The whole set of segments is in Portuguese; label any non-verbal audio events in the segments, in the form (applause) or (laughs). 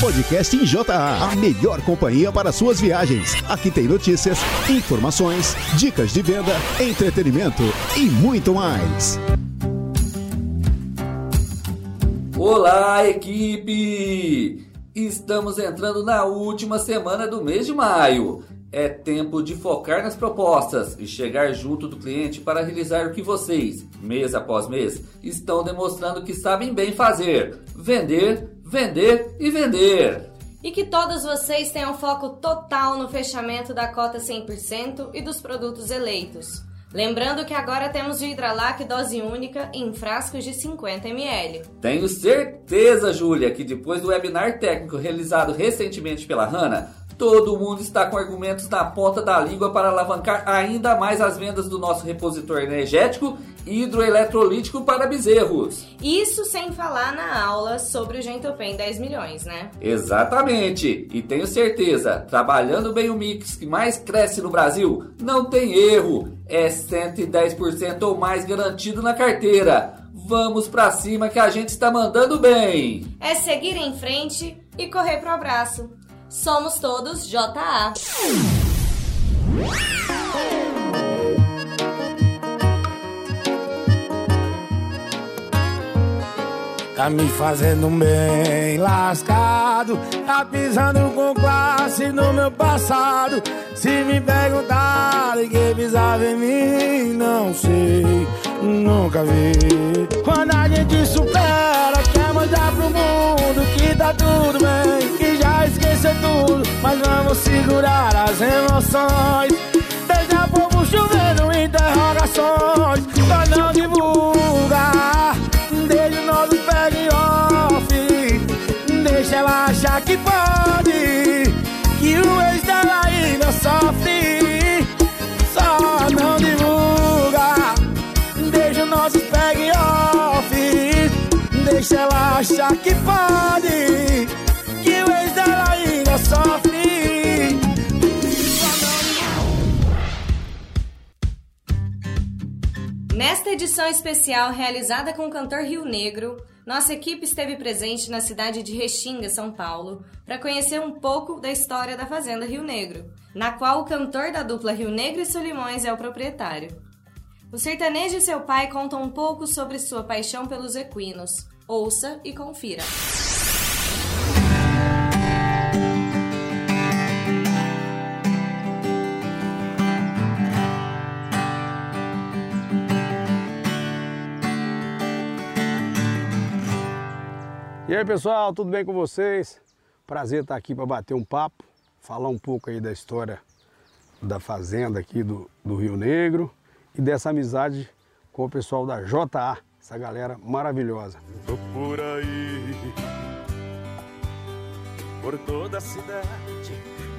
Podcast em JA, a melhor companhia para suas viagens. Aqui tem notícias, informações, dicas de venda, entretenimento e muito mais. Olá, equipe! Estamos entrando na última semana do mês de maio. É tempo de focar nas propostas e chegar junto do cliente para realizar o que vocês, mês após mês, estão demonstrando que sabem bem fazer: vender, vender e vender. E que todos vocês tenham foco total no fechamento da cota 100% e dos produtos eleitos. Lembrando que agora temos o Hidralac dose única em frascos de 50 ml. Tenho certeza, Júlia, que depois do webinar técnico realizado recentemente pela Hanna, Todo mundo está com argumentos na ponta da língua para alavancar ainda mais as vendas do nosso repositor energético e hidroeletrolítico para bezerros. Isso sem falar na aula sobre o Gentopen 10 milhões, né? Exatamente. E tenho certeza, trabalhando bem o mix que mais cresce no Brasil, não tem erro. É 110% ou mais garantido na carteira. Vamos para cima que a gente está mandando bem. É seguir em frente e correr pro abraço. Somos todos JA. Tá me fazendo bem lascado, tá pisando com classe no meu passado. Se me perguntarem quem pisava em mim, não sei, nunca vi. Quando a gente supera, quer mandar pro mundo que tá tudo bem, que já esqueceu tudo, mas vamos segurar as emoções. Deixa povo chovendo interrogações, nós não divulgar. Deixa ela achar que pode, que o ex dela ainda sofre. Nesta edição especial realizada com o cantor Rio Negro, nossa equipe esteve presente na cidade de Restinga, São Paulo, para conhecer um pouco da história da Fazenda Rio Negro, na qual o cantor da dupla Rio Negro e Solimões é o proprietário. O sertanejo e seu pai contam um pouco sobre sua paixão pelos equinos. Ouça e confira. E aí pessoal, tudo bem com vocês? Prazer estar aqui para bater um papo, falar um pouco aí da história da fazenda aqui do, do Rio Negro e dessa amizade com o pessoal da JA, essa galera maravilhosa. Tô por aí, por toda a cidade,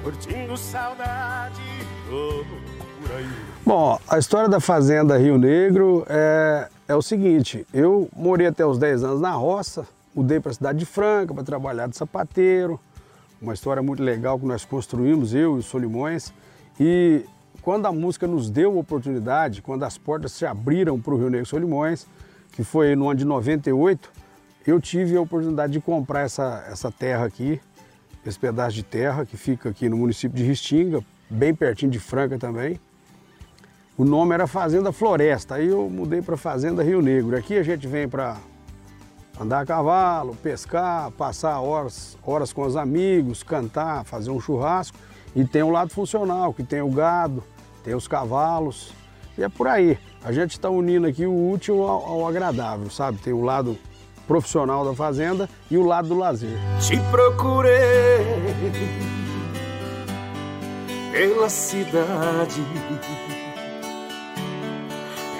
curtindo saudade. Tô por aí. Bom, a história da fazenda Rio Negro é, é o seguinte, eu morei até os 10 anos na roça, mudei para a cidade de Franca para trabalhar de sapateiro, uma história muito legal que nós construímos, eu e os Solimões. E quando a música nos deu a oportunidade, quando as portas se abriram para o Rio Negro Solimões, que foi no ano de 98, eu tive a oportunidade de comprar essa, essa terra aqui, esse pedaço de terra que fica aqui no município de Ristinga, bem pertinho de Franca também. O nome era Fazenda Floresta, aí eu mudei para Fazenda Rio Negro. Aqui a gente vem para andar a cavalo, pescar, passar horas, horas com os amigos, cantar, fazer um churrasco. E tem o lado funcional, que tem o gado, tem os cavalos. E é por aí. A gente está unindo aqui o útil ao, ao agradável, sabe? Tem o lado profissional da fazenda e o lado do lazer. Te procurei pela cidade,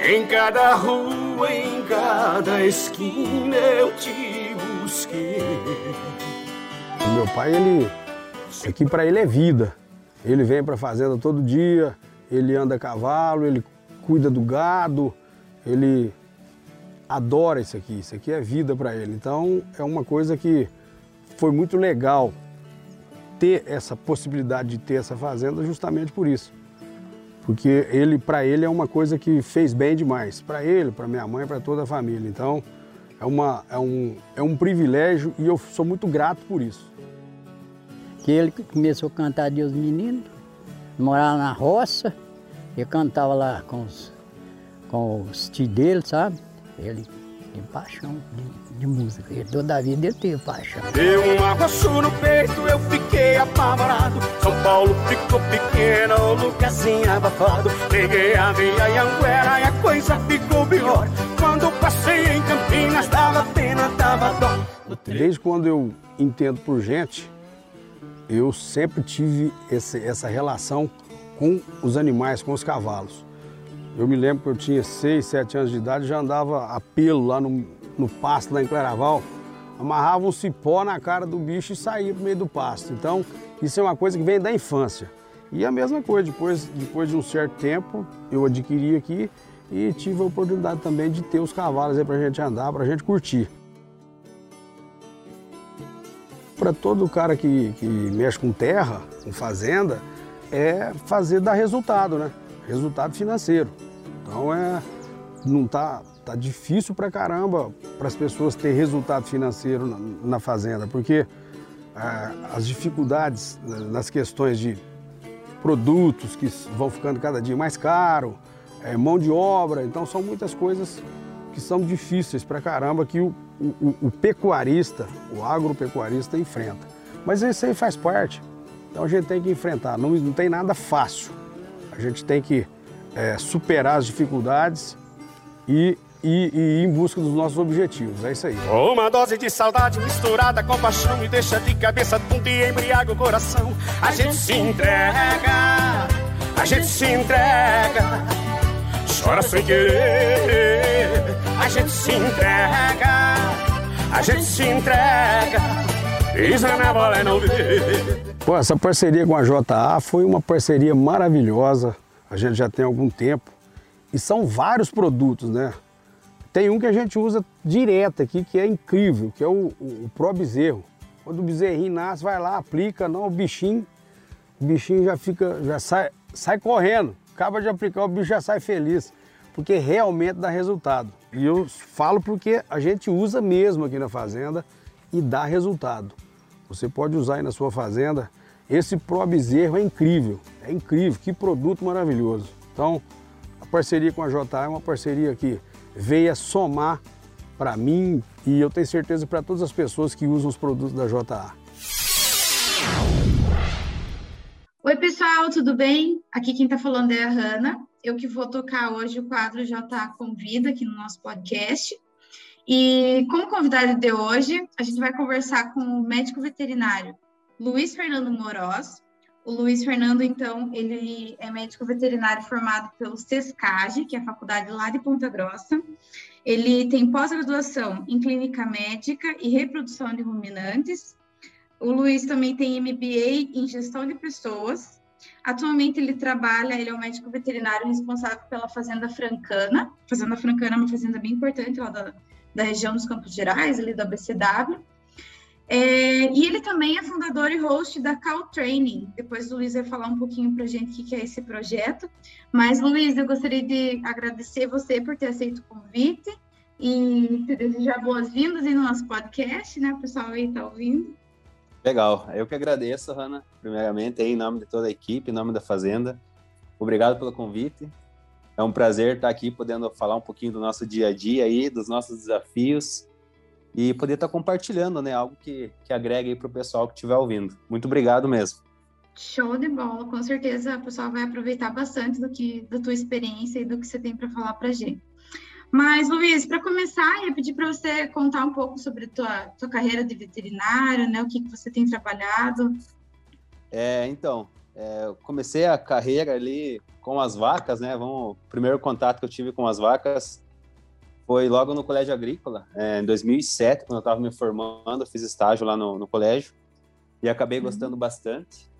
em cada rua, em cada esquina eu te busquei. O meu pai, ele aqui para ele é vida. Ele vem para a fazenda todo dia, ele anda a cavalo, ele cuida do gado, ele adora isso aqui. Isso aqui é vida para ele. Então é uma coisa que foi muito legal ter essa possibilidade de ter essa fazenda justamente por isso. Porque ele, para ele é uma coisa que fez bem demais, para ele, para minha mãe, para toda a família. Então é, uma, é, um, é um privilégio e eu sou muito grato por isso. que ele começou a cantar Deus Menino, morava na roça, ele cantava lá com os, com os tios dele, sabe? Ele tem paixão de, de, música, ele toda a vida ele teve paixão. Deu um arroxo no peito, eu fiquei apavorado. São Paulo ficou pequeno, o lugarzinho abafado. Peguei a via e Anguera e a coisa ficou pior. Quando passei em Campinas, dava pena, dava dó. Desde quando eu entendo por gente, eu sempre tive esse, essa relação com os animais, com os cavalos. Eu me lembro que eu tinha 6, 7 anos de idade, já andava a pelo lá no, no pasto, lá em Claraval, amarrava um cipó na cara do bicho e saía pro meio do pasto. Então, isso é uma coisa que vem da infância. E a mesma coisa, depois, depois de um certo tempo, eu adquiri aqui e tive a oportunidade também de ter os cavalos aí pra gente andar, pra gente curtir. Para todo cara que, que mexe com terra, com fazenda, é fazer dar resultado, né? Resultado financeiro. Então é não tá tá difícil para caramba para as pessoas ter resultado financeiro na, na fazenda, porque é, as dificuldades nas questões de produtos que vão ficando cada dia mais caro, é, mão de obra, então são muitas coisas que são difíceis para caramba que o, o, o, pecuarista, o agropecuarista enfrenta. Mas isso aí faz parte. Então a gente tem que enfrentar. Não, não tem nada fácil. A gente tem que é, superar as dificuldades e, e, e, ir em busca dos nossos objetivos. É isso aí. Uma dose de saudade misturada com paixão me deixa de cabeça tonta e embriaga o coração. A gente se entrega, a gente se entrega, chora sem querer a gente se entrega, a gente se entrega, pisa na bola e não vê. Pô, essa parceria com a JA foi uma parceria maravilhosa, a gente já tem algum tempo, e são vários produtos, né? Tem um que a gente usa direto aqui, que é incrível, que é o, o, o Pro Bezerro. Quando o bezerrinho nasce, vai lá, aplica, não, o bichinho, o bichinho já fica, já sai, sai correndo. Acaba de aplicar, o bicho já sai feliz, porque realmente dá resultado. E eu falo porque a gente usa mesmo aqui na fazenda e dá resultado. Você pode usar aí na sua fazenda. Esse Pro Bezerro é incrível, é incrível, que produto maravilhoso. Então, a parceria com a JA é uma parceria que veio a somar para mim e eu tenho certeza para todas as pessoas que usam os produtos da JA. Oi, pessoal, tudo bem? Aqui quem está falando é a Hanna eu que vou tocar hoje o quadro está convida aqui no nosso podcast. E como convidado de hoje, a gente vai conversar com o médico veterinário Luiz Fernando Moroz. O Luiz Fernando, então, ele é médico veterinário formado pelo SESCAGE, que é a faculdade lá de Ponta Grossa. Ele tem pós-graduação em clínica médica e reprodução de ruminantes. O Luiz também tem MBA em gestão de pessoas Atualmente ele trabalha, ele é o médico veterinário responsável pela Fazenda Francana. Fazenda Francana é uma fazenda bem importante lá da, da região dos Campos Gerais, ali da BCW. É, e ele também é fundador e host da Cal Training. Depois o Luiz vai falar um pouquinho para a gente o que é esse projeto. Mas, Luiz, eu gostaria de agradecer você por ter aceito o convite e te desejar boas-vindas no nosso podcast, né? O pessoal aí está ouvindo. Legal, eu que agradeço, Hanna, primeiramente, em nome de toda a equipe, em nome da Fazenda. Obrigado pelo convite. É um prazer estar aqui podendo falar um pouquinho do nosso dia a dia aí, dos nossos desafios e poder estar compartilhando, né, algo que, que agregue aí para o pessoal que estiver ouvindo. Muito obrigado mesmo. Show de bola, com certeza o pessoal vai aproveitar bastante do que da tua experiência e do que você tem para falar para gente. Mas, Luiz, para começar, eu pedir para você contar um pouco sobre a tua, tua carreira de veterinário, né? O que, que você tem trabalhado. É, então, é, eu comecei a carreira ali com as vacas, né? Vamos, o primeiro contato que eu tive com as vacas foi logo no colégio agrícola, é, em 2007, quando eu estava me formando, eu fiz estágio lá no, no colégio e acabei uhum. gostando bastante.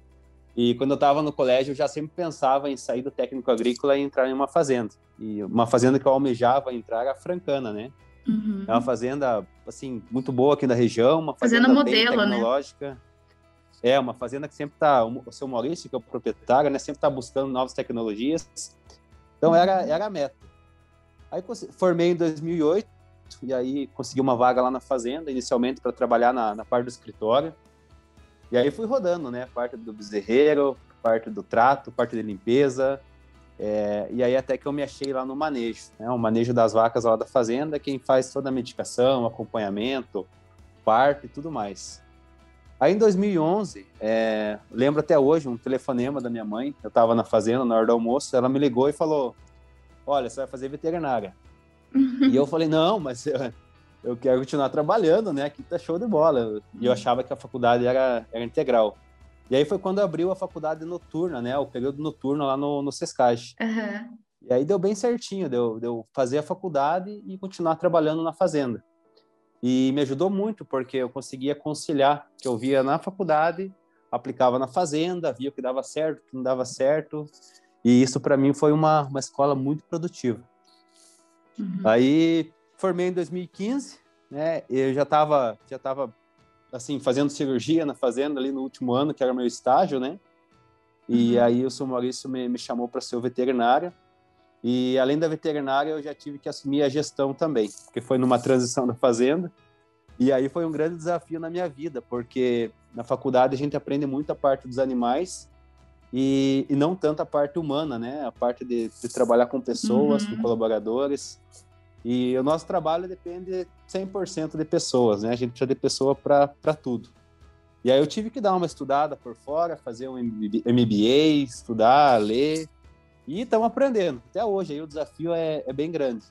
E quando eu estava no colégio, eu já sempre pensava em sair do técnico agrícola e entrar em uma fazenda. E uma fazenda que eu almejava entrar era a Francana, né? Uhum. É uma fazenda, assim, muito boa aqui na região, uma fazenda, fazenda modelo, né? tecnológica. Né? É, uma fazenda que sempre está, o seu Maurício, que é o proprietário, né, sempre está buscando novas tecnologias. Então, era, uhum. era a meta. Aí, formei em 2008, e aí consegui uma vaga lá na fazenda, inicialmente para trabalhar na, na parte do escritório. E aí fui rodando, né? Parte do bezerreiro, parte do trato, parte de limpeza. É, e aí até que eu me achei lá no manejo, né? O manejo das vacas lá da fazenda, quem faz toda a medicação, acompanhamento, parto e tudo mais. Aí em 2011, é, lembro até hoje um telefonema da minha mãe. Eu estava na fazenda na hora do almoço, ela me ligou e falou: Olha, você vai fazer veterinária. e eu falei: Não, mas eu, eu, quero continuar trabalhando, né? Aqui tá show de bola. E eu achava que a faculdade era, era integral. E aí foi quando abriu a faculdade noturna, né? O período noturno lá no, no Sescage. Uhum. E aí deu bem certinho, deu, deu fazer a faculdade e continuar trabalhando na fazenda. E me ajudou muito, porque eu conseguia conciliar, que eu via na faculdade, aplicava na fazenda, via o que dava certo, o que não dava certo. E isso para mim foi uma, uma escola muito produtiva. Uhum. Aí formei em 2015, né? Eu já estava já tava assim fazendo cirurgia na fazenda ali no último ano, que era meu estágio, né? E uhum. aí o seu Maurício me, me chamou para ser o veterinário. E além da veterinária, eu já tive que assumir a gestão também, porque foi numa transição da fazenda. E aí foi um grande desafio na minha vida, porque na faculdade a gente aprende muito a parte dos animais e, e não tanto a parte humana, né? A parte de, de trabalhar com pessoas, uhum. com colaboradores. E o nosso trabalho depende 100% de pessoas, né? A gente precisa de pessoa para tudo. E aí eu tive que dar uma estudada por fora, fazer um MBA, estudar, ler, e estamos aprendendo. Até hoje aí o desafio é, é, bem grande.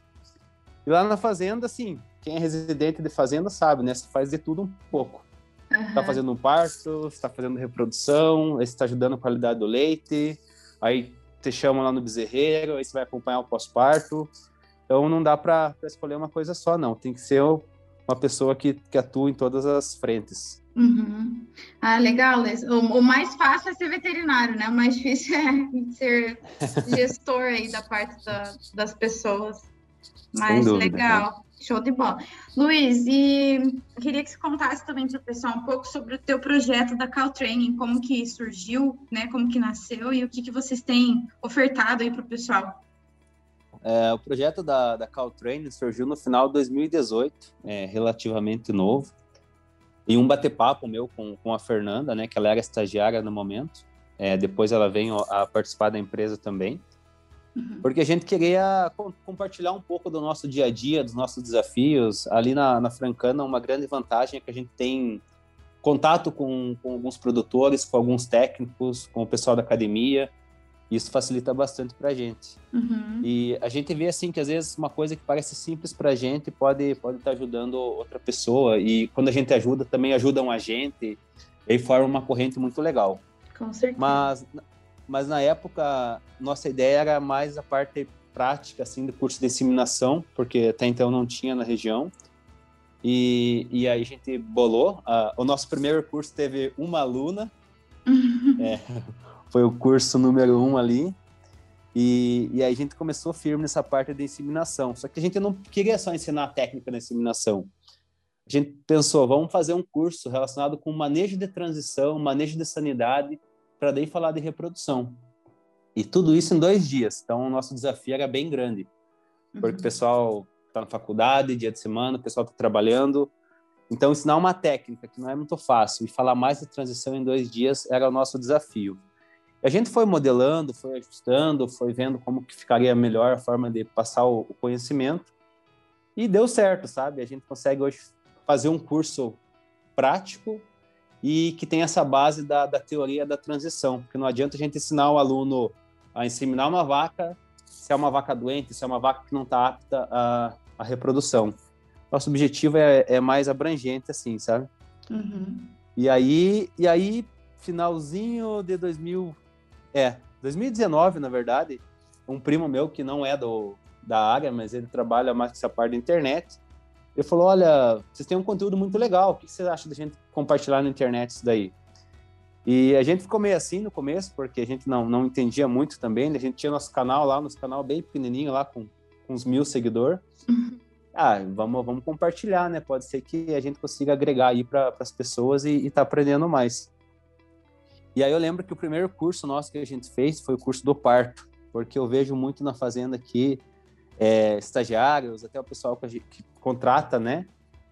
E lá na fazenda, assim, quem é residente de fazenda sabe, né? Você faz de tudo um pouco. Está uhum. fazendo um parto, está fazendo reprodução, está ajudando a qualidade do leite, aí te chamam lá no bezerreiro, aí você vai acompanhar o pós-parto. Então não dá para escolher uma coisa só, não. Tem que ser uma pessoa que, que atua em todas as frentes. Uhum. Ah, legal, O, o, mais fácil é ser veterinário, né? O mais difícil é (laughs) ser gestor aí da parte da, das pessoas. Mas legal, show de bola. Luiz, e queria que você contasse também para o pessoal um pouco sobre o teu projeto da Cal Training, como que surgiu, né? Como que nasceu e o que, que vocês têm ofertado aí para o pessoal. É, o projeto da, da Cal Training surgiu no final de 2018, é relativamente novo e um bater-papo meu com, com a Fernanda, né, que ela era estagiária no momento. É, depois ela veio a participar da empresa também. Uhum. Porque a gente queria compartilhar um pouco do nosso dia a dia, dos nossos desafios. Ali na, na Francana, uma grande vantagem é que a gente tem contato com, com alguns produtores, com alguns técnicos, com o pessoal da academia. Isso facilita bastante para a gente. Uhum. E a gente vê assim que às vezes uma coisa que parece simples para a gente pode pode estar tá ajudando outra pessoa e quando a gente ajuda também ajudam a gente e aí forma uma corrente muito legal. Com certeza. Mas mas na época nossa ideia era mais a parte prática assim do curso de inseminação porque até então não tinha na região. E, e aí a gente bolou. Uh, o nosso primeiro curso teve uma aluna. (laughs) é, foi o curso número um ali. E, e aí a gente começou firme nessa parte da inseminação. Só que a gente não queria só ensinar a técnica da inseminação. A gente pensou, vamos fazer um curso relacionado com manejo de transição, manejo de sanidade, para daí falar de reprodução. E tudo isso em dois dias. Então, o nosso desafio era bem grande. Porque uhum. o pessoal está na faculdade, dia de semana, o pessoal está trabalhando. Então, ensinar uma técnica que não é muito fácil e falar mais de transição em dois dias era o nosso desafio. A gente foi modelando, foi ajustando, foi vendo como que ficaria melhor a forma de passar o, o conhecimento e deu certo, sabe? A gente consegue hoje fazer um curso prático e que tem essa base da, da teoria da transição, porque não adianta a gente ensinar o aluno a inseminar uma vaca se é uma vaca doente, se é uma vaca que não está apta à, à reprodução. Nosso objetivo é, é mais abrangente, assim, sabe? Uhum. E aí, e aí, finalzinho de 2000, é, 2019, na verdade, um primo meu que não é do, da área, mas ele trabalha mais com essa parte da internet, ele falou, olha, vocês têm um conteúdo muito legal, o que você acha da gente compartilhar na internet isso daí? E a gente ficou meio assim no começo, porque a gente não, não entendia muito também, a gente tinha nosso canal lá, nosso canal bem pequenininho lá, com, com uns mil seguidores. Uhum. Ah, vamos, vamos compartilhar, né? Pode ser que a gente consiga agregar aí para as pessoas e, estar tá aprendendo mais. E aí eu lembro que o primeiro curso nosso que a gente fez foi o curso do parto, porque eu vejo muito na fazenda aqui é, estagiários, até o pessoal que, gente, que contrata, né?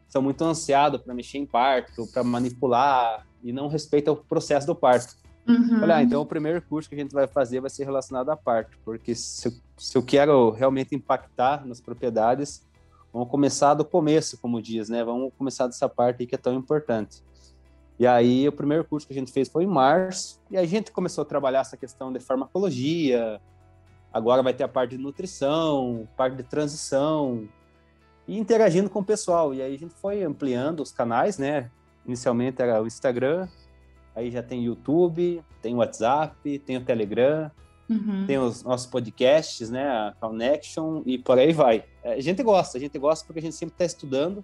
São muito ansiados para mexer em parto, para manipular e não respeita o processo do parto. Uhum. Olha, ah, então o primeiro curso que a gente vai fazer vai ser relacionado à parto, porque se se eu quero realmente impactar nas propriedades, vamos começar do começo, como diz, né? Vamos começar dessa parte aí que é tão importante. E aí o primeiro curso que a gente fez foi em março, e a gente começou a trabalhar essa questão de farmacologia, agora vai ter a parte de nutrição, parte de transição, e interagindo com o pessoal. E aí a gente foi ampliando os canais, né? Inicialmente era o Instagram, aí já tem YouTube, tem o WhatsApp, tem o Telegram, Uhum. tem os nossos podcasts, né? A Connection e por aí vai. A gente gosta, a gente gosta porque a gente sempre está estudando.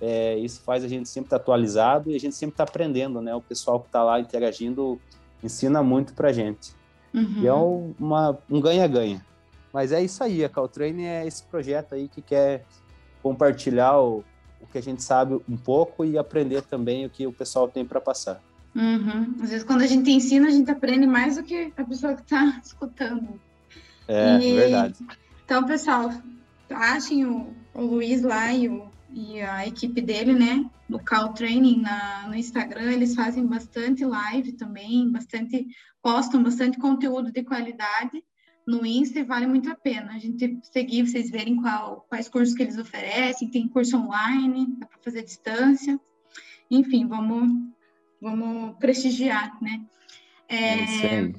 É, isso faz a gente sempre estar atualizado e a gente sempre está aprendendo, né? O pessoal que está lá interagindo ensina muito pra gente. Uhum. E é um- uma, um ganha-ganha. Mas é isso aí, a Caltrain é esse projeto aí que quer compartilhar o, o que a gente sabe um pouco e aprender também o que o pessoal tem para passar. Uhum. Às vezes, quando a gente ensina, a gente aprende mais do que a pessoa que está (laughs) escutando. É, E- verdade. Então, pessoal, achem o, o Luiz lá e, o- e a equipe dele, né? No Call Training na, no Instagram, eles fazem bastante live também, bastante, postam bastante conteúdo de qualidade no Insta e vale muito a pena. A gente seguir, vocês verem qual, quais cursos que eles oferecem, tem curso online, dá para fazer distância. Enfim, vamos, vamos prestigiar, né? É aí.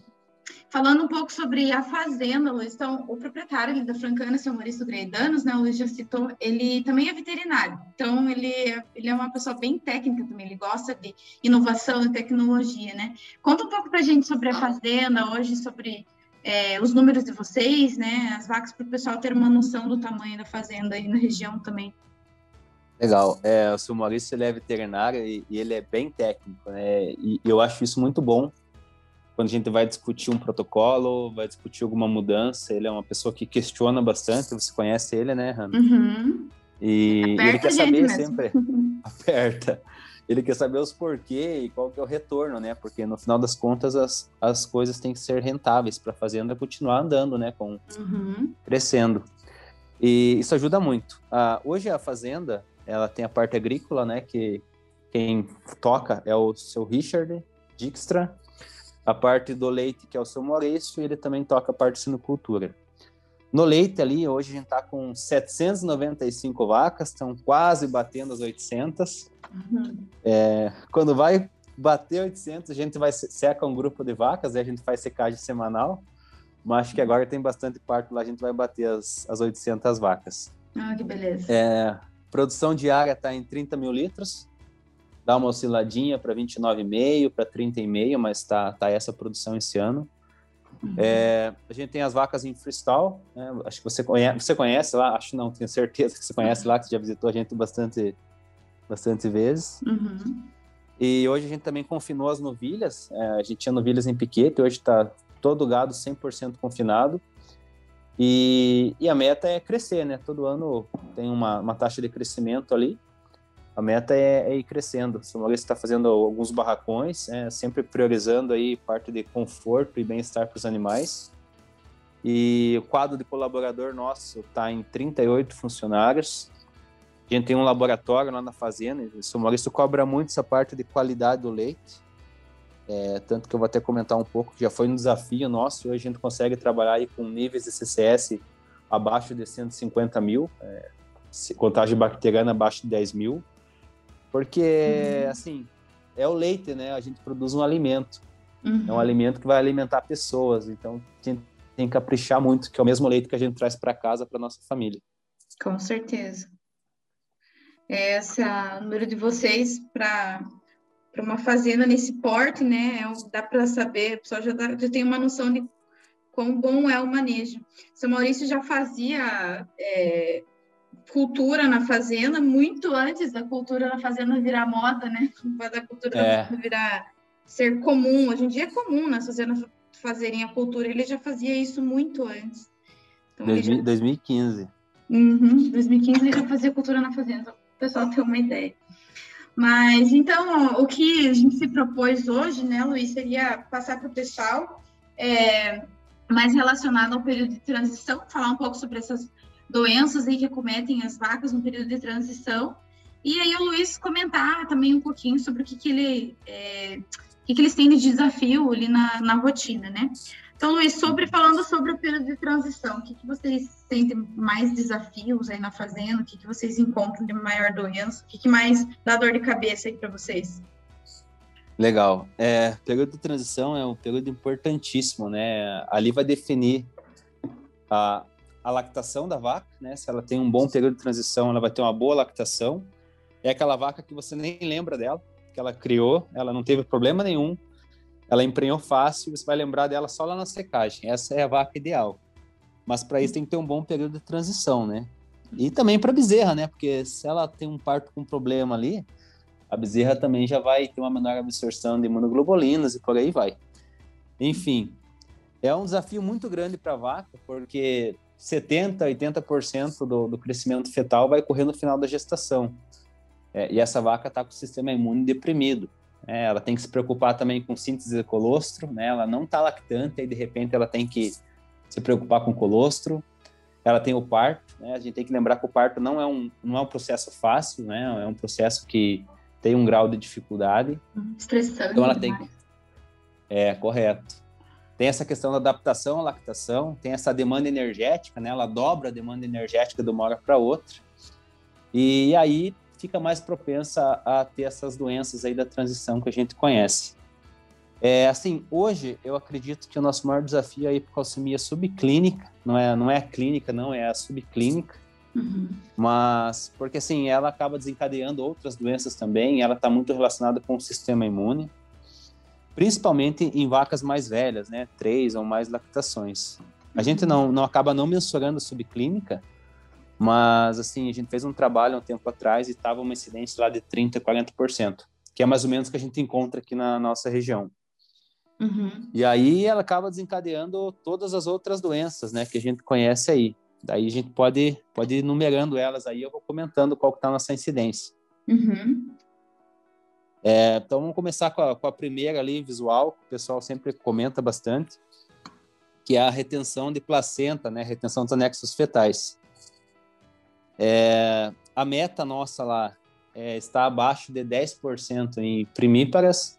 Falando um pouco sobre a fazenda, Luiz, então, o proprietário da Francana, seu Maurício Greidanos, né, o Luiz já citou, ele também é veterinário, então ele, é- ele é uma pessoa bem técnica também, ele gosta de inovação e tecnologia, né? Conta um pouco pra gente sobre a fazenda hoje, sobre é, os números de vocês, né, as vacas, para o pessoal ter uma noção do tamanho da fazenda aí na região também. Legal. É, o seu Maurício ele é veterinário e, e ele é bem técnico, né? E eu acho isso muito bom quando a gente vai discutir um protocolo, vai discutir alguma mudança. Ele é uma pessoa que questiona bastante. Você conhece ele, né, Hannah? Uhum. E, e ele quer saber mesmo. sempre. (laughs) Aperta. Ele quer saber os porquê e qual que é o retorno, né? Porque no final das contas as, as coisas têm que ser rentáveis para a fazenda continuar andando, né? Com, Uhum. crescendo. E isso ajuda muito. Ah, hoje a fazenda, ela tem a parte agrícola, né, que quem toca é o seu Richard Dijkstra, a parte do leite, que é o seu Maurício, e ele também toca a parte de sinocultura. No leite ali, hoje a gente está com 795 vacas, estão quase batendo as 800. Uhum. Quando vai bater 800, a gente vai seca um grupo de vacas, e a gente faz secagem semanal. Mas acho que agora tem bastante parto lá, a gente vai bater as, as 800 vacas. Ah, que beleza. É, produção diária está em 30 mil litros, dá uma osciladinha para 29,5, para 30,5, mas tá, tá essa produção esse ano. É, a gente tem as vacas em freestyle, né? acho que você conhece, você conhece lá, acho não, tenho certeza que você conhece lá, que você já visitou a gente bastante, bastante vezes. Uhum. E hoje a gente também confinou as novilhas, é, a gente tinha novilhas em piquete, hoje está todo gado 100% confinado. E, e a meta é crescer, né? Todo ano tem uma, uma taxa de crescimento ali. A meta é, é ir crescendo. O Maurício está fazendo alguns barracões, é, sempre priorizando aí parte de conforto e bem-estar para os animais. E o quadro de colaborador nosso está em 38 funcionários. A gente tem um laboratório lá na fazenda. e O seu Maurício cobra muito essa parte de qualidade do leite. É, tanto que eu vou até comentar um pouco que já foi um desafio nosso. Hoje a gente consegue trabalhar aí com níveis de CCS abaixo de 150 mil, é, contagem bacteriana abaixo de 10 mil, porque assim é o leite, né? A gente produz um alimento, Uhum. é um alimento que vai alimentar pessoas, então a gente tem que caprichar muito, que é o mesmo leite que a gente traz para casa para nossa família. Com certeza. Esse o número de vocês para para uma fazenda nesse porte, né? é dá para saber, o pessoal já, dá- já tem uma noção de quão bom é o manejo. Seu Maurício já fazia é, cultura na fazenda muito antes da cultura na fazenda virar moda, né? Da cultura É. fazenda virar ser comum. Hoje em dia é comum nas fazendas fazerem a cultura. Ele já fazia isso muito antes. Então, já 2000 2015. Uhum, 2015 ele já fazia cultura na fazenda, o pessoal ter uma ideia. Mas então, o que a gente se propôs hoje, né, Luiz, seria passar para o pessoal é, mais relacionado ao período de transição, falar um pouco sobre essas doenças aí que acometem as vacas no período de transição E aí o Luiz comentar também um pouquinho sobre o que, que ele é, o que, que eles têm de desafio ali na, na rotina, né? Então, Luiz, sobre falando sobre o período de transição, o que, que vocês sentem mais desafios aí na fazenda? O que, que vocês encontram de maior doença? O que, que mais dá dor de cabeça aí para vocês? Legal. É, período de transição é um período importantíssimo, né? Ali vai definir a, a lactação da vaca, né? Se ela tem um bom período de transição, ela vai ter uma boa lactação. É aquela vaca que você nem lembra dela, que ela criou, ela não teve problema nenhum, ela emprenhou fácil, você vai lembrar dela só lá na secagem. Essa é a vaca ideal. Mas para isso tem que ter um bom período de transição, né? E também para bezerra, né? Porque se ela tem um parto com problema ali, a bezerra também já vai ter uma menor absorção de imunoglobulinas e por aí vai. Enfim, é um desafio muito grande para a vaca, porque 70, 80% do, do crescimento fetal vai ocorrer no final da gestação. É, e essa vaca está com o sistema imune deprimido. É, ela tem que se preocupar também com síntese de colostro, né? Ela não está lactante e de repente ela tem que se preocupar com colostro. Ela tem o parto, né? A gente tem que lembrar que o parto não é um não é um processo fácil, né? É um processo que tem um grau de dificuldade. Estressante. Então ela tem que... é correto. Tem essa questão da adaptação à lactação, tem essa demanda energética, né? Ela dobra a demanda energética de uma hora para outra. E aí fica mais propensa a ter essas doenças aí da transição que a gente conhece. É, assim, hoje eu acredito que o nosso maior desafio é a hipocalcemia subclínica, não é, não é a clínica, não, é a subclínica, uhum. mas porque assim, ela acaba desencadeando outras doenças também, ela está muito relacionada com o sistema imune, principalmente em vacas mais velhas, né, três ou mais lactações. A gente não, não acaba não mensurando a subclínica, mas, assim, a gente fez um trabalho há um tempo atrás e estava uma incidência lá de 30%, 40%, que é mais ou menos o que a gente encontra aqui na nossa região. Uhum. E aí ela acaba desencadeando todas as outras doenças, né, que a gente conhece aí. Daí a gente pode, pode ir numerando elas aí, eu vou comentando qual que está a nossa incidência. Uhum. É, então vamos começar com a, com a, primeira ali, visual, que o pessoal sempre comenta bastante, que é a retenção de placenta, né, retenção dos anexos fetais. É, a meta nossa lá é, está abaixo de 10% em primíparas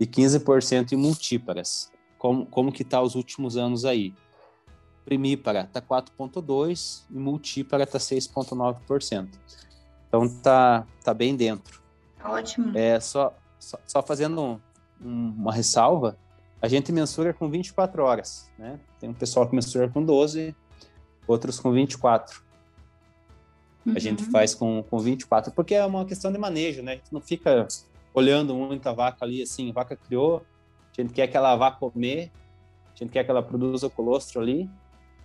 e 15% em multíparas. Como, como que está os últimos anos aí? Primípara está 4,2% e multípara está 6,9%. Então tá, tá bem dentro. Ótimo. É, só, só, só fazendo um, um, uma ressalva, a gente mensura com 24 horas, né? Tem um pessoal que mensura com 12, outros com 24. Uhum. A gente uhum. faz com, com 24, porque é uma questão de manejo, né? A gente não fica olhando muito a vaca ali, assim, a vaca criou, a gente quer que ela vá comer, a gente quer que ela produza o colostro ali,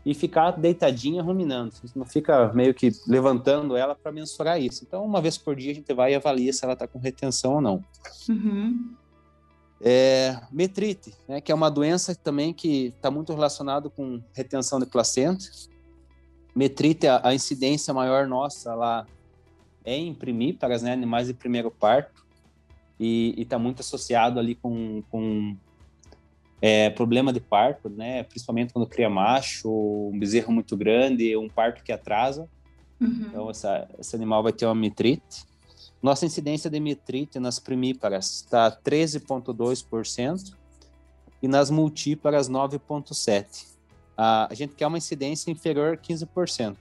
e ficar deitadinha ruminando. Gente não fica meio que levantando ela para mensurar isso. Então, uma vez por dia, a gente vai e avalia se ela está com retenção ou não. Uhum. É, metrite, né, que é uma doença também que está muito relacionado com retenção de placenta metrite, a, a incidência maior nossa lá é em primíparas, né, animais de primeiro parto, e está muito associado ali com, com é, problema de parto, né, principalmente quando cria macho, um bezerro muito grande, um parto que atrasa. Uhum. Então, essa, esse animal vai ter uma metrite. Nossa incidência de metrite nas primíparas está 13,2% e nas multíparas 9,7% a, a gente quer uma incidência inferior a 15%.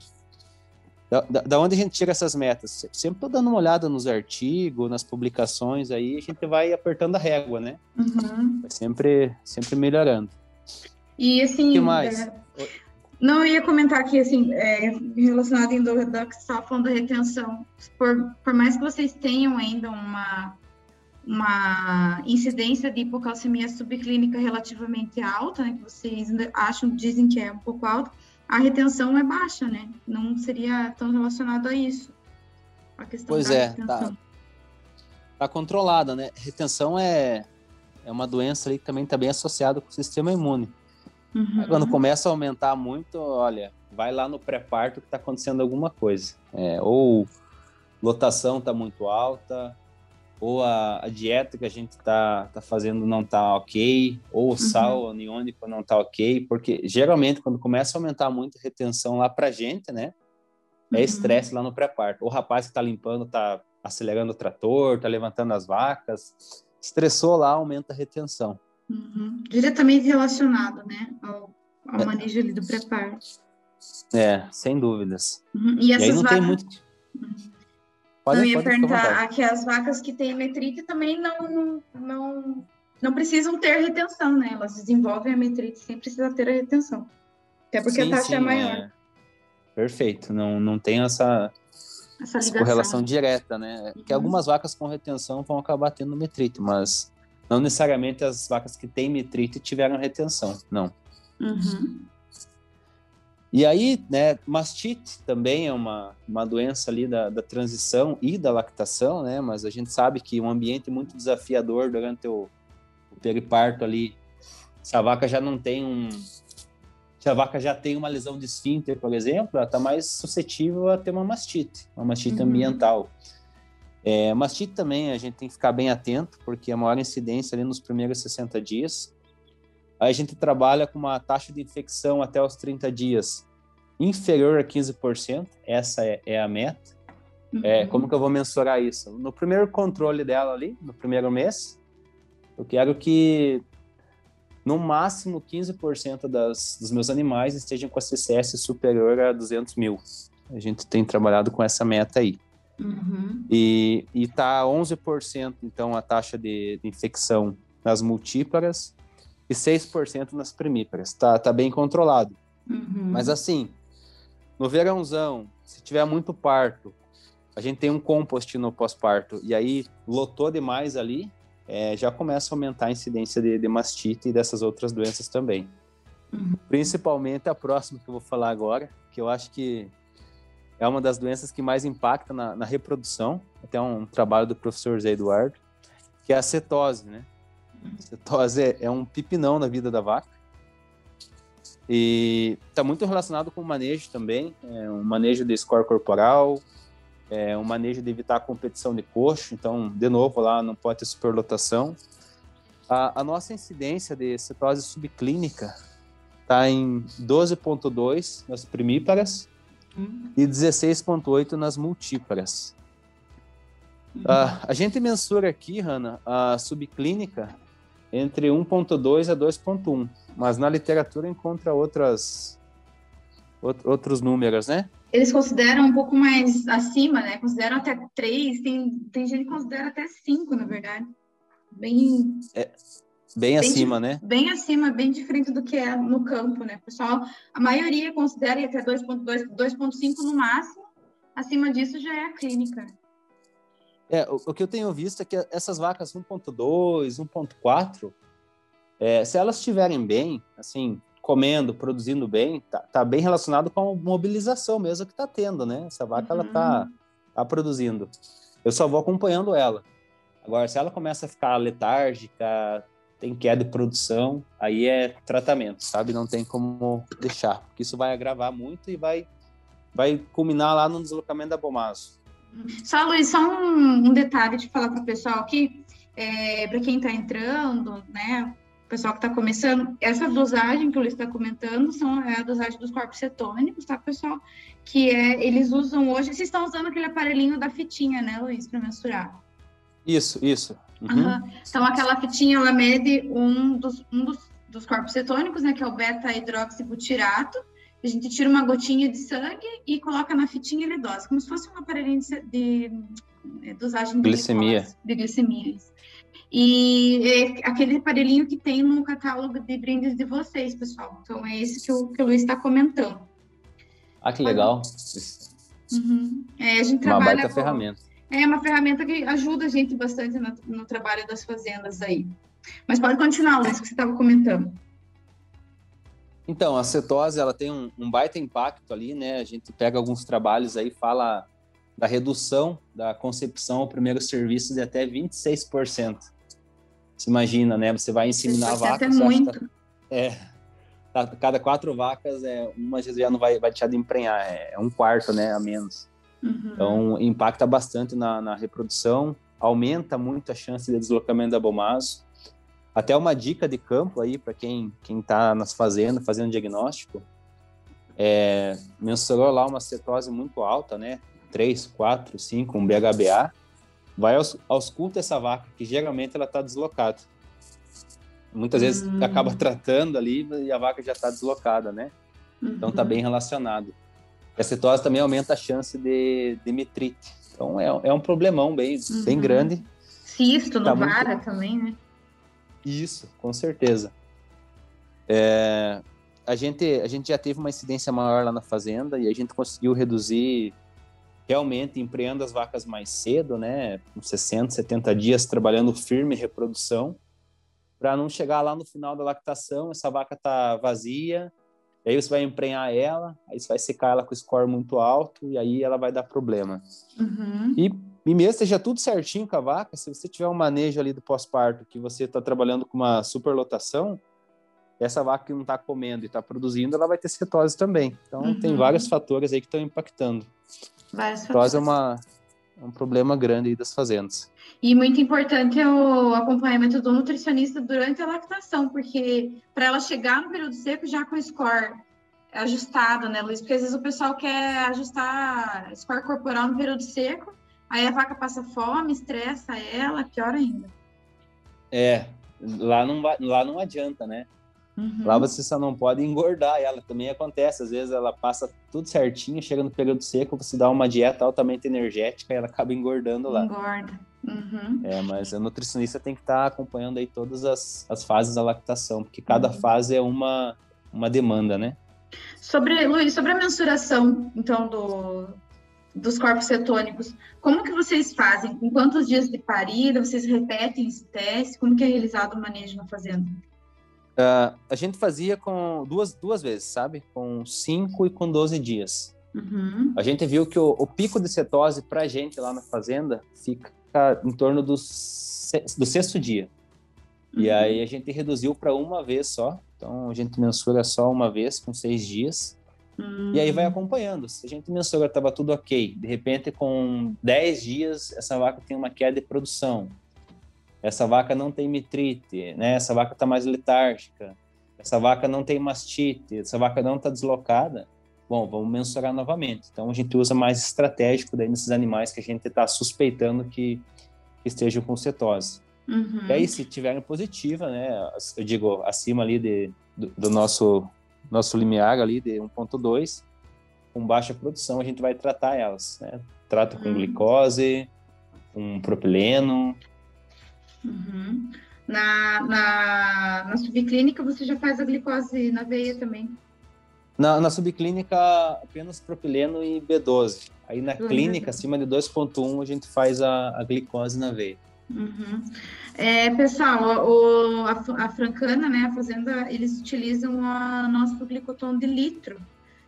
Da, da, da, onde a gente tira essas metas? Sempre tô dando uma olhada nos artigos, nas publicações aí, a gente vai apertando a régua, né? Uhum. sempre, sempre melhorando. E assim. O que mais? É... Não, eu ia comentar aqui, assim, é, relacionado em do, da que você estava falando da retenção. Por, por mais que vocês tenham ainda uma, uma incidência de hipocalcemia subclínica relativamente alta, né, que vocês acham, dizem que é um pouco alta, a retenção é baixa, né? Não seria tão relacionado a isso. A questão pois é, tá, tá controlada, né? Retenção é, é uma doença ali que também está bem associada com o sistema imune. Uhum. Quando começa a aumentar muito, olha, vai lá no pré-parto que está acontecendo alguma coisa. É, ou lotação está muito alta, ou a, a, dieta que a gente está tá fazendo não está ok, ou o uhum. sal aniônico não está ok, porque geralmente quando começa a aumentar muito a retenção lá para gente, né, é uhum. estresse lá no pré-parto. O rapaz que está limpando está acelerando o trator, tá levantando as vacas. Estressou lá, aumenta a retenção. Uhum. Diretamente relacionado, né, ao, ao é. manejo ali do preparo. É, sem dúvidas. Uhum. E essas e aí não vacas... tem muito. Pode, eu ia perguntar, aqui as vacas que têm metrite também não, não, não precisam ter retenção, né? Elas desenvolvem a metrite sem precisar ter a retenção. Até porque sim, a taxa sim, é maior. É... Perfeito, não, não tem essa, essa, essa correlação direta, né? Uhum. Que algumas vacas com retenção vão acabar tendo metrite, mas não necessariamente as vacas que têm metrite tiveram retenção, não. Uhum. E aí, né, mastite também é uma, uma doença ali da, da transição e da lactação, né? Mas a gente sabe que um ambiente muito desafiador durante o, o periparto ali, se a vaca já não tem um... Se a vaca já tem uma lesão de esfíncter, por exemplo, ela está mais suscetível a ter uma mastite, uma mastite uhum. ambiental. É, mastite também a gente tem que ficar bem atento, porque a maior incidência ali nos primeiros 60 dias. A gente trabalha com uma taxa de infecção até os 30 dias inferior a 15%, essa é, é a meta. É, uhum. É, como que eu vou mensurar isso? No primeiro controle dela ali, no primeiro mês, eu quero que no máximo 15% das, dos meus animais estejam com a CCS superior a 200 mil. A gente tem trabalhado com essa meta aí. Uhum. E, está 11% então a taxa de, de, infecção nas multíparas e 6% nas primíparas. Tá, tá bem controlado. Uhum. Mas assim, no verãozão, se tiver muito parto, a gente tem um compost no pós-parto e aí lotou demais ali, é, já começa a aumentar a incidência de, de mastite e dessas outras doenças também. Uhum. Principalmente a próxima que eu vou falar agora, que eu acho que é uma das doenças que mais impacta na, na reprodução, até um trabalho do professor Zé Eduardo, que é a cetose, né? Cetose é, é um pipinão na vida da vaca, e está muito relacionado com o manejo também, é um manejo de score corporal, é um manejo de evitar a competição de coxo, então, de novo, lá não pode ter superlotação. A, a nossa incidência de cetose subclínica está em 12,2 nas primíparas uhum. e 16,8 nas multíparas. Uhum. Uh, a gente mensura aqui, Hanna, a subclínica entre 1.2 a 2.1, mas na literatura encontra outras outros números, né? Eles consideram um pouco mais acima, né? Consideram até 3, tem, tem gente que considera até 5, na verdade. Bem... É, bem, bem acima, de, né? Bem acima, bem diferente do que é no campo, né? Pessoal, a maioria considera até 2.2, 2.5 no máximo. Acima disso já é a clínica. É, o, o, que eu tenho visto é que essas vacas 1.2, 1.4, é, se elas estiverem bem, assim, comendo, produzindo bem, tá, tá, bem relacionado com a mobilização mesmo que tá tendo, né? Essa vaca, uhum. ela tá, uhum. tá produzindo. Eu só vou acompanhando ela. Agora, se ela começa a ficar letárgica, tem queda de produção, aí é tratamento, sabe? Não tem como deixar, porque isso vai agravar muito e vai, vai culminar lá no deslocamento da Bomazo. Só, Luiz, só um, um detalhe de falar para o pessoal aqui, é, para quem está entrando, né, o pessoal que está começando, essa dosagem que o Luiz está comentando são, é a dosagem dos corpos cetônicos, tá, pessoal? Que é, eles usam hoje, vocês estão usando aquele aparelhinho da fitinha, né, Luiz, para mensurar? Isso, isso. Uhum. Uhum. Então, aquela fitinha, ela mede um dos, um dos, dos corpos cetônicos, né, que é o beta-hidroxibutirato, a gente tira uma gotinha de sangue e coloca na fitinha e dose, como se fosse um aparelhinho de, de, de dosagem de glicemia. Glicose, de glicemia. E é aquele aparelhinho que tem no catálogo de brindes de vocês, pessoal. Então é esse que o, que o Luiz está comentando. Ah, que legal. Uhum. É, a gente uma baita com... ferramenta. É uma ferramenta que ajuda a gente bastante no, no trabalho das fazendas aí. Mas pode continuar, Luiz, que você estava comentando. Então, a cetose ela tem um, um, baita impacto ali, né? A gente pega alguns trabalhos aí, fala da redução da concepção ao primeiro serviço de até 26%. Você imagina, né? Você vai inseminar a vaca. É muito. Tá, é, tá, cada quatro vacas, é, uma já não vai, vai deixar de emprenhar, é, é um quarto, né? A menos. Uhum. Então, impacta bastante na, na reprodução, aumenta muito a chance de deslocamento da bomazo até uma dica de campo aí para quem quem está nas fazendas fazendo diagnóstico, é, mensurou lá uma cetose muito alta, né? 3, 4, 5, um BHBA. vai aos, ausculta essa vaca, que geralmente ela está deslocada. Muitas vezes Hum. acaba (laughs) tratando ali e a vaca já está deslocada, né? Então tá Uhum. bem relacionado. A cetose também aumenta a chance de, de metrite. Então é, é um problemão bem, bem Uhum. grande. Cisto no Tá muito- vara também, né? Isso, com certeza. É, a, gente, a gente já teve uma incidência maior lá na fazenda e a gente conseguiu reduzir realmente empreendo as vacas mais cedo, né? Com 60, 70 dias trabalhando firme em reprodução, para não chegar lá no final da lactação, essa vaca tá vazia, e aí você vai emprenhar ela, aí você vai secar ela com score muito alto e aí ela vai dar problema. Uhum. E, e mesmo esteja tudo certinho com a vaca, se você tiver um manejo ali do pós-parto, que você está trabalhando com uma superlotação, essa vaca que não está comendo e está produzindo, ela vai ter cetose também. Então, Uhum. tem vários fatores aí que estão impactando. Vários Cetose é, uma, é um problema grande aí das fazendas. E muito importante é o acompanhamento do nutricionista durante a lactação, porque para ela chegar no período seco já com score ajustado, né, Luiz? Porque às vezes o pessoal quer ajustar score corporal no período seco, aí a vaca passa fome, estressa ela, pior ainda. É, lá não, vai, lá não adianta, né? Uhum. Lá você só não pode engordar ela. Também acontece, às vezes ela passa tudo certinho, chega no período seco, você dá uma dieta altamente energética e ela acaba engordando lá. Engorda. Uhum. É, mas a nutricionista tem que estar acompanhando aí todas as, as fases da lactação, porque cada Uhum. fase é uma, uma demanda, né? Sobre, Luiz, sobre a mensuração, então, do, dos corpos cetônicos, como que vocês fazem? Com quantos dias de parida? Vocês repetem esse teste? Como que é realizado o manejo na fazenda? Ah, a gente fazia com duas, duas vezes, sabe? Com 5 e com 12 dias. Uhum. A gente viu que o, o pico de cetose pra gente lá na fazenda fica em torno do, do sexto dia. E Uhum. aí a gente reduziu para uma vez só. Então a gente mensura só uma vez, com seis dias. Uhum. E aí vai acompanhando. Se a gente mensura estava tudo ok, de repente com 10 dias essa vaca tem uma queda de produção. Essa vaca não tem mitrite, né? Essa vaca está mais letárgica. Essa vaca não tem mastite, essa vaca não está deslocada. Bom, vamos mensurar novamente. Então a gente usa mais estratégico daí nesses animais que a gente está suspeitando que, que estejam com cetose. Uhum. E aí, se tiverem positiva, né, eu digo, acima ali de, do, do nosso, nosso limiar ali de 1.2, com baixa produção, a gente vai tratar elas, né? Trata com Uhum. glicose, com propileno. Uhum. Na, na, na subclínica, você já faz a glicose na veia também. Na, na subclínica, apenas propileno e B12. Aí na Uhum. clínica, acima de 2.1, a gente faz a, a glicose na veia. Uhum. É, pessoal, o, a, a Francana, né, a fazenda, eles utilizam o nosso glicoton de litro.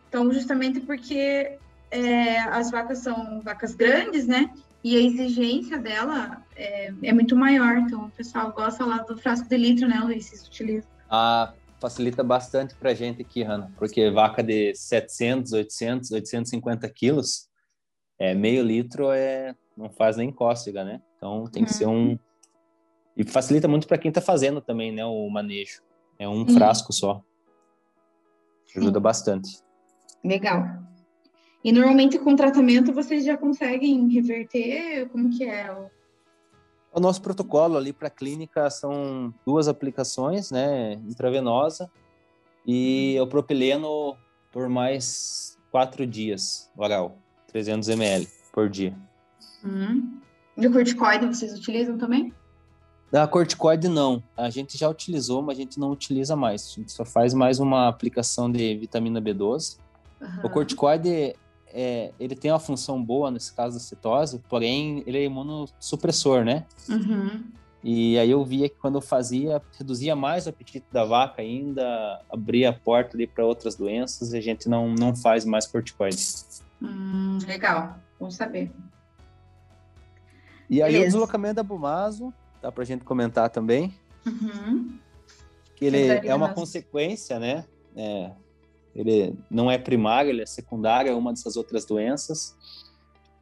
Então, justamente porque é, as vacas são vacas grandes, né, e a exigência dela é, é muito maior. Então, o pessoal gosta lá do frasco de litro, né, Luiz, vocês utilizam. Ah, facilita bastante pra gente aqui, Hanna, porque vaca de 700, 800, 850 quilos, é, meio litro é, não faz nem cócega, né? Então tem que ser um. E facilita muito para quem tá fazendo também, né? O manejo. É um Sim. frasco só. Ajuda bastante. Legal. E normalmente com tratamento vocês já conseguem reverter? Como que é? o- O nosso protocolo ali para clínica são duas aplicações, né? Intravenosa e o propileno por mais quatro dias, oral, 300 ml por dia. Hum. E o corticoide vocês utilizam também? Da corticoide, não. A gente já utilizou, mas a gente não utiliza mais. A gente só faz mais uma aplicação de vitamina B12. Aham. O corticoide, é, ele tem uma função boa nesse caso da cetose, porém ele é imunossupressor, né? Uhum. E aí eu via que quando eu fazia, reduzia mais o apetite da vaca ainda, abria a porta ali para outras doenças e a gente não, não faz mais corticoide. Hum, legal, bom saber. E aí Beleza. o deslocamento da bumazo, dá pra gente comentar também, Uhum. que ele Secundário é uma consequência, né? É, ele não é primário, ele é secundário a uma dessas outras doenças.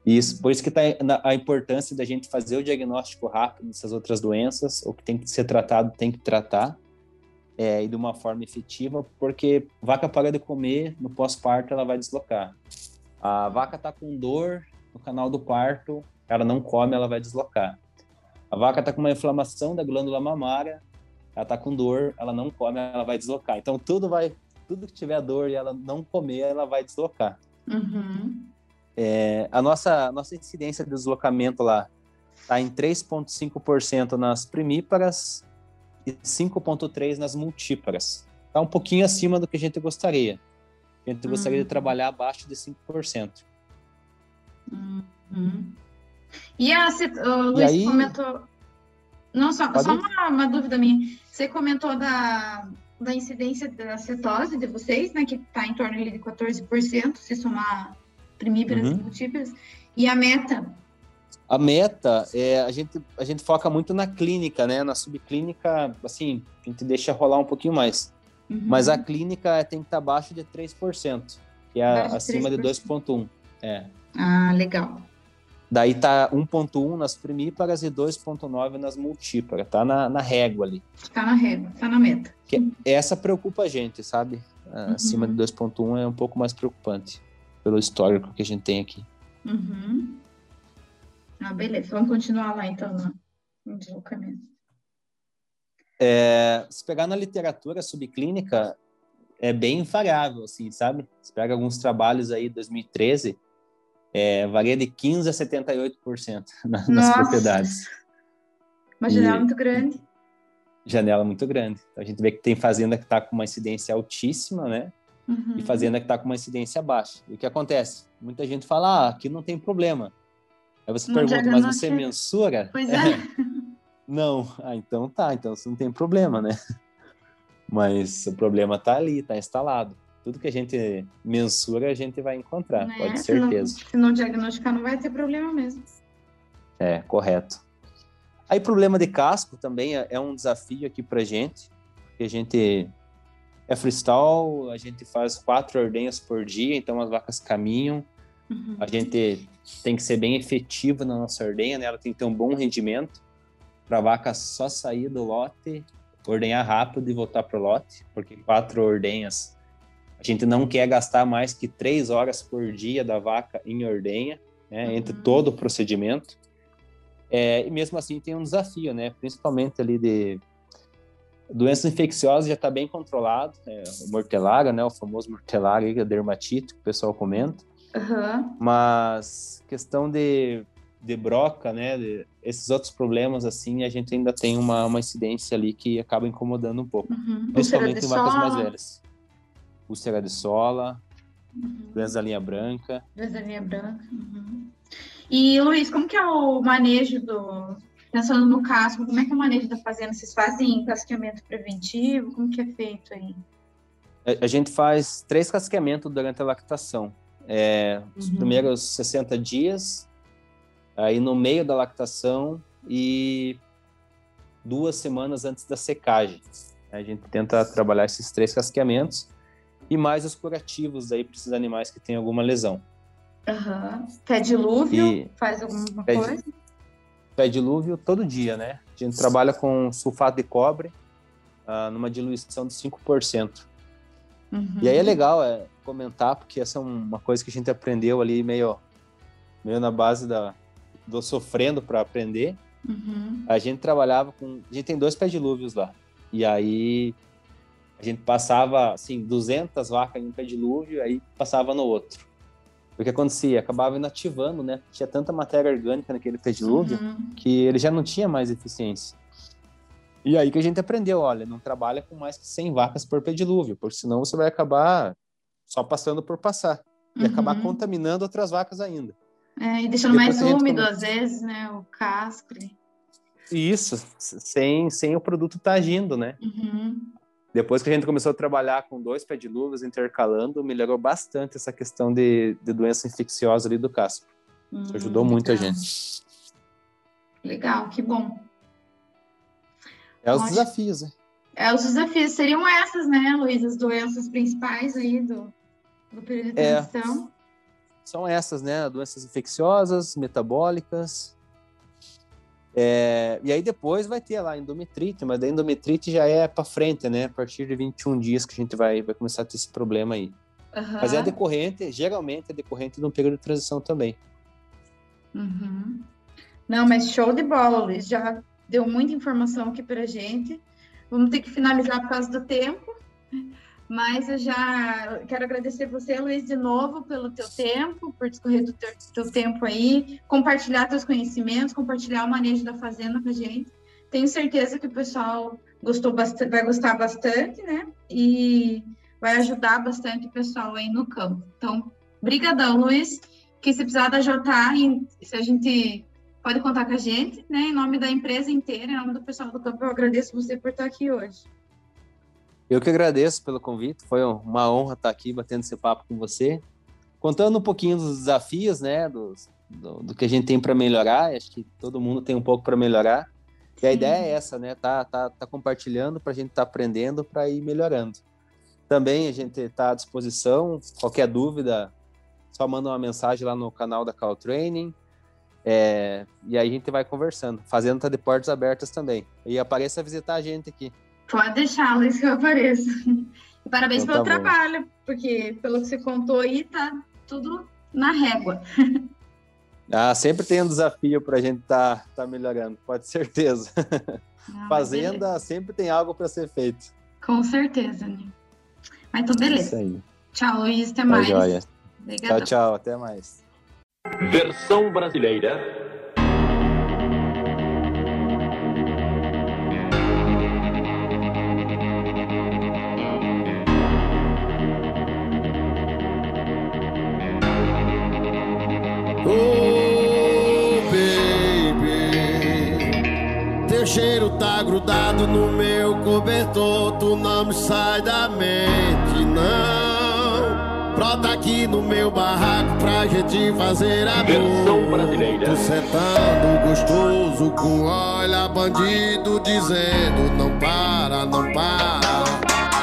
E isso, por isso que está a importância da gente fazer o diagnóstico rápido dessas outras doenças, o que tem que ser tratado tem que tratar, é, e de uma forma efetiva, porque vaca para de comer, no pós-parto ela vai deslocar. A vaca está com dor no canal do parto, ela não come, ela vai deslocar. A vaca está com uma inflamação da glândula mamária, ela está com dor, ela não come, ela vai deslocar. Então tudo vai, tudo que tiver dor e ela não comer, ela vai deslocar. Uhum. É, a nossa, nossa incidência de deslocamento lá está em 3,5% nas primíparas e 5,3% nas multíparas. Está um pouquinho acima do que a gente gostaria. A gente gostaria de Uhum. trabalhar abaixo de 5%. Uhum. E a o Luiz aí- comentou. Não, só, Pode só uma, uma dúvida minha. Você comentou da, da incidência da cetose de vocês, né? Que está em torno de 14%, se somar primíparas e Uhum. multíparas. E a meta? A meta é a gente a gente foca muito na clínica, né? Na subclínica, assim, a gente deixa rolar um pouquinho mais. Uhum. Mas a clínica tem que estar abaixo de 3%, que é Abaixo de acima de 3%. 2.1. É. Ah, legal. Daí tá 1.1 nas primíparas e 2.9 nas multíparas, tá na, na régua ali. Está na régua, está na meta. Que essa preocupa a gente, sabe? Ah, Uhum. Acima de 2.1 é um pouco mais preocupante, pelo histórico que a gente tem aqui. Uhum. Ah, beleza. Vamos continuar lá então no, no deslocamento. É, se pegar na literatura subclínica, é bem variável, assim, sabe? Se pega alguns trabalhos aí, 2013, é, varia de 15% a 78% (laughs) na- nas Nossa. propriedades. Uma janela E- muito grande. Janela muito grande. Então, a gente vê que tem fazenda que está com uma incidência altíssima, né? Uhum. E fazenda que está com uma incidência baixa. E o que acontece? Muita gente fala, ah, aqui não tem problema. Aí você Não pergunta, mas você mensura? Pois (laughs) é. Não. Ah, então tá, então você não tem problema, né? Mas o problema tá ali, tá instalado. Tudo que a gente mensura, a gente vai encontrar, Né? pode ter Se não- certeza. Se não diagnosticar, não vai ter problema mesmo. É, correto. Aí, problema de casco também é, é um desafio aqui pra gente, porque a gente é freestyle, a gente faz quatro ordenhas por dia, então as vacas caminham, Uhum. a gente tem que ser bem efetivo na nossa ordenha, né? Ela tem que ter um bom rendimento para a vaca só sair do lote, ordenhar rápido e voltar pro lote, porque quatro ordenhas a gente não quer gastar mais que três horas por dia da vaca em ordenha, né? Entre Uhum. todo o procedimento. É, e mesmo assim tem um desafio, né? Principalmente ali de doenças infecciosas já está bem controlado, é, o mortelária, né? O famoso mortelária, aí, a dermatite, que o pessoal comenta. Aham. Mas questão de, de broca, né? de- esses outros problemas, assim, a gente ainda tem uma, uma incidência ali que acaba incomodando um pouco. Uhum. Principalmente em vacas mais velhas. Úlcera de sola, Uhum. doença da linha branca. Doença da linha branca. Uhum. E, Luiz, como que é o manejo do... Pensando no casco, como é que é o manejo da fazenda? Vocês fazem casqueamento preventivo? Como que é feito aí? A, a gente faz três casqueamentos durante a lactação. É, os Uhum. primeiros 60 dias, aí no meio da lactação e duas semanas antes da secagem. A gente tenta trabalhar esses três casqueamentos e mais os curativos aí para esses animais que têm alguma lesão. Aham. Pé dilúvio? E Faz alguma Pé de- coisa? pé dilúvio todo dia, né? A gente trabalha com sulfato de cobre ah, numa diluição de 5%. Uhum. E aí é legal é, comentar, porque essa é uma coisa que a gente aprendeu ali meio, meio na base da, do sofrendo para aprender. Uhum. A gente trabalhava com. A gente tem dois pés dilúvios lá. E aí a gente passava, assim, 200 vacas em um pé dilúvio, aí passava no outro. O que acontecia? Acabava inativando, né? Tinha tanta matéria orgânica naquele pé dilúvio Uhum. que ele já não tinha mais eficiência. E aí que a gente aprendeu, olha, não trabalha com mais que 100 vacas por pedilúvio, porque senão você vai acabar só passando por passar e acabar Uhum. contaminando outras vacas ainda. É, e deixando Depois mais úmido, come- às vezes, né? O casco. isso, sem, sem o produto estar agindo, né? Uhum. Depois que a gente começou a trabalhar com dois pedilúvios intercalando, melhorou bastante essa questão de, de doença infecciosa ali do casco. Isso ajudou Hum, muito a gente. Legal, que bom. É os desafios, né? É, os desafios seriam essas, né, Luiz? As doenças principais aí do, do período de É. transição. são essas, né? Doenças infecciosas, metabólicas. É, e aí depois vai ter lá a endometrite, mas a endometrite já é para frente, né? A partir de 21 dias que a gente vai, vai começar a ter esse problema aí. Aham. Mas é decorrente, geralmente é decorrente de um período de transição também. Uhum. Não, mas show de bola, Luiz. Já deu muita informação aqui para gente. Vamos ter que finalizar por causa do tempo. Mas eu já quero agradecer você, Luiz, de novo pelo teu tempo, por discorrer do teu, teu tempo aí, compartilhar teus conhecimentos, compartilhar o manejo da fazenda com a gente. Tenho certeza que o pessoal gostou bastante, vai gostar bastante, né? E vai ajudar bastante o pessoal aí no campo. Então, brigadão, Luiz. Que se precisar da JA, se a gente pode contar com a gente, né? Em nome da empresa inteira, em nome do pessoal do campo, eu agradeço você por estar aqui hoje. Eu que agradeço pelo convite, foi uma honra estar aqui batendo esse papo com você, contando um pouquinho dos desafios, né, do, do que a gente tem para melhorar, acho que todo mundo tem um pouco para melhorar, e a ideia é essa, né, tá, tá, tá compartilhando para a gente estar tá aprendendo para ir melhorando. Também a gente está à disposição, qualquer dúvida, só manda uma mensagem lá no canal da Call Training, é, e aí a gente vai conversando. Fazendo tá de portas abertas também. E apareça visitar a gente aqui. Pode deixar, Luiz, que eu apareço. Parabéns então, tá pelo bom. trabalho, porque pelo que você contou aí, tá tudo na régua. (laughs) Ah, sempre tem um desafio para a gente estar tá, tá melhorando, pode certeza. (laughs) Não, Fazenda beleza. sempre tem algo para ser feito. Com certeza, né? Mas então, beleza. Tchau, Luiz, até tá mais. Tchau, tchau, até mais. Versão brasileira cheiro tá grudado no meu cobertor. Tu não me sai da mente, não. Brota aqui no meu barraco pra gente fazer a brasileira. Tô sentando gostoso com olha bandido dizendo não para, não para.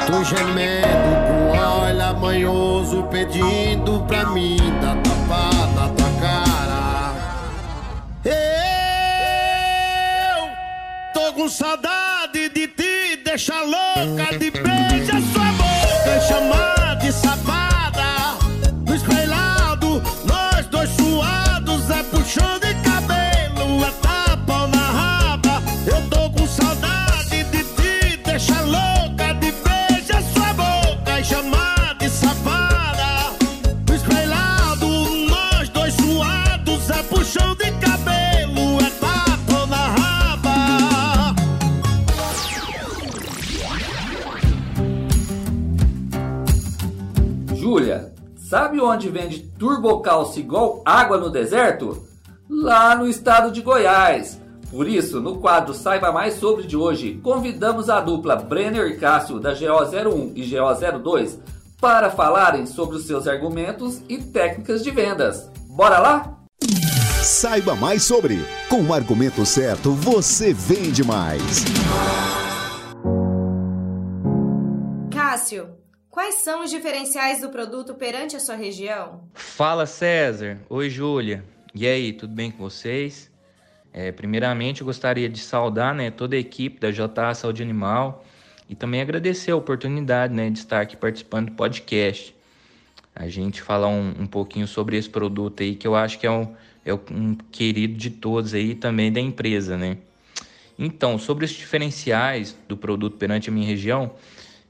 Tô gemendo com olha manhoso pedindo pra mim dar tapa na com saudade de ti, deixa louca de beija sabe onde vende turbocalço igual água no deserto? Lá no estado de Goiás. Por isso, no quadro Saiba Mais sobre de hoje, convidamos a dupla Brenner e Cássio da GO01 e GO02 para falarem sobre os seus argumentos e técnicas de vendas. Bora lá? Saiba mais sobre. Com o argumento certo, você vende mais. Cássio, Quais são os diferenciais do produto perante a sua região? Fala César, oi Júlia. E aí, tudo bem com vocês? É, primeiramente, eu gostaria de saudar né, toda a equipe da JA Saúde Animal e também agradecer a oportunidade né, de estar aqui participando do podcast. A gente falar um, um pouquinho sobre esse produto aí que eu acho que é um, é um querido de todos aí também da empresa, né? Então, sobre os diferenciais do produto perante a minha região,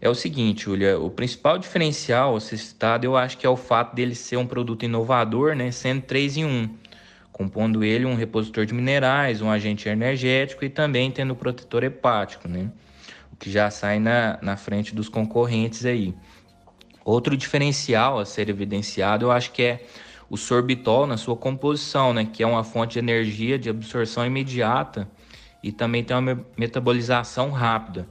é o seguinte, Julia, o principal diferencial citado eu acho que é o fato dele ser um produto inovador, né, sendo 3 em 1, compondo ele um repositor de minerais, um agente energético e também tendo protetor hepático, né, o que já sai na, na frente dos concorrentes aí. Outro diferencial a ser evidenciado eu acho que é o sorbitol na sua composição, né, que é uma fonte de energia de absorção imediata e também tem uma metabolização rápida.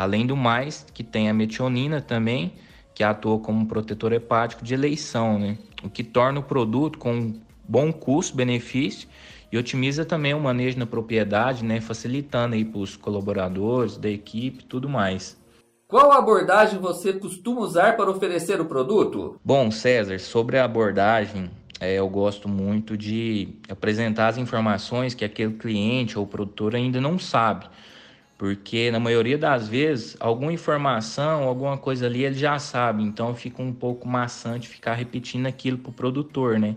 Além do mais, que tem a metionina também, que atua como um protetor hepático de eleição, né? o que torna o produto com bom custo-benefício e otimiza também o manejo na propriedade, né? facilitando aí para os colaboradores da equipe tudo mais. Qual abordagem você costuma usar para oferecer o produto? Bom, César, sobre a abordagem, é, eu gosto muito de apresentar as informações que aquele cliente ou produtor ainda não sabe porque na maioria das vezes alguma informação, alguma coisa ali ele já sabe, então fica um pouco maçante ficar repetindo aquilo para o produtor, né?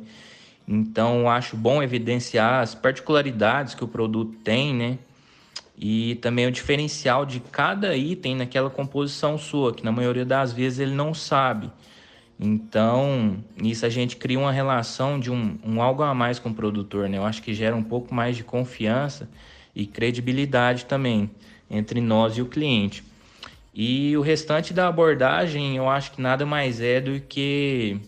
Então, acho bom evidenciar as particularidades que o produto tem, né? E também o diferencial de cada item naquela composição sua, que na maioria das vezes ele não sabe. Então, nisso a gente cria uma relação de um, um algo a mais com o produtor, né? Eu acho que gera um pouco mais de confiança e credibilidade também entre nós e o cliente. E o restante da abordagem, eu acho que nada mais é do que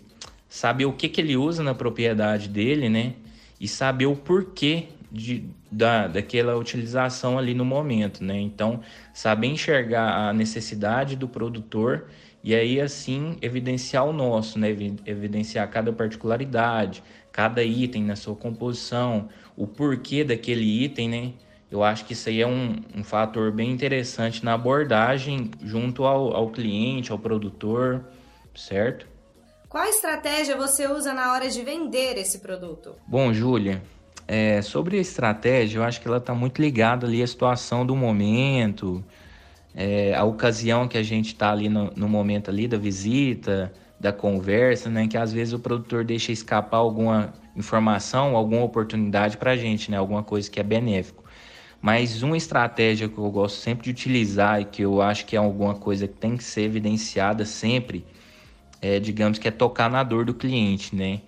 saber o que, que ele usa na propriedade dele, né? E saber o porquê de, da, daquela utilização ali no momento, né? Então, saber enxergar a necessidade do produtor e aí assim evidenciar o nosso, né? Evidenciar cada particularidade, cada item na sua composição, o porquê daquele item, né? Eu acho que isso aí é um, um fator bem interessante na abordagem junto ao, ao cliente, ao produtor, certo? Qual estratégia você usa na hora de vender esse produto? Bom, Júlia, é, sobre a estratégia, eu acho que ela está muito ligada ali à situação do momento, é, a ocasião que a gente está ali no, no, momento ali da visita, da conversa, né? Que às vezes o produtor deixa escapar alguma informação, alguma oportunidade para a gente, né? Alguma coisa que é benéfico. Mas uma estratégia que eu gosto sempre de utilizar e que eu acho que é alguma coisa que tem que ser evidenciada sempre, é, digamos que é tocar na dor do cliente, né?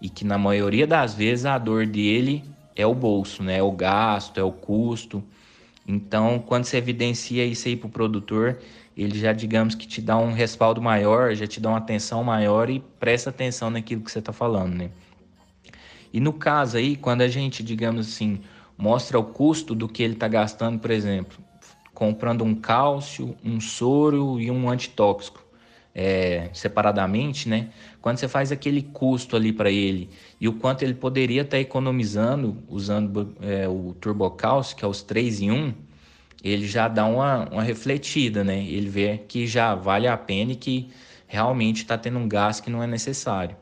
E que na maioria das vezes a dor dele é o bolso, né? É o gasto, é o custo. Então, quando você evidencia isso aí para o produtor, ele já, digamos que te dá um respaldo maior, já te dá uma atenção maior e presta atenção naquilo que você está falando, né? E no caso aí, quando a gente, digamos assim, mostra o custo do que ele está gastando, por exemplo, comprando um cálcio, um soro e um antitóxico é, separadamente, né? Quando você faz aquele custo ali para ele e o quanto ele poderia estar tá economizando usando é, o turbocálcio, que é os 3 em 1, ele já dá uma, uma refletida, né? Ele vê que já vale a pena e que realmente está tendo um gasto que não é necessário.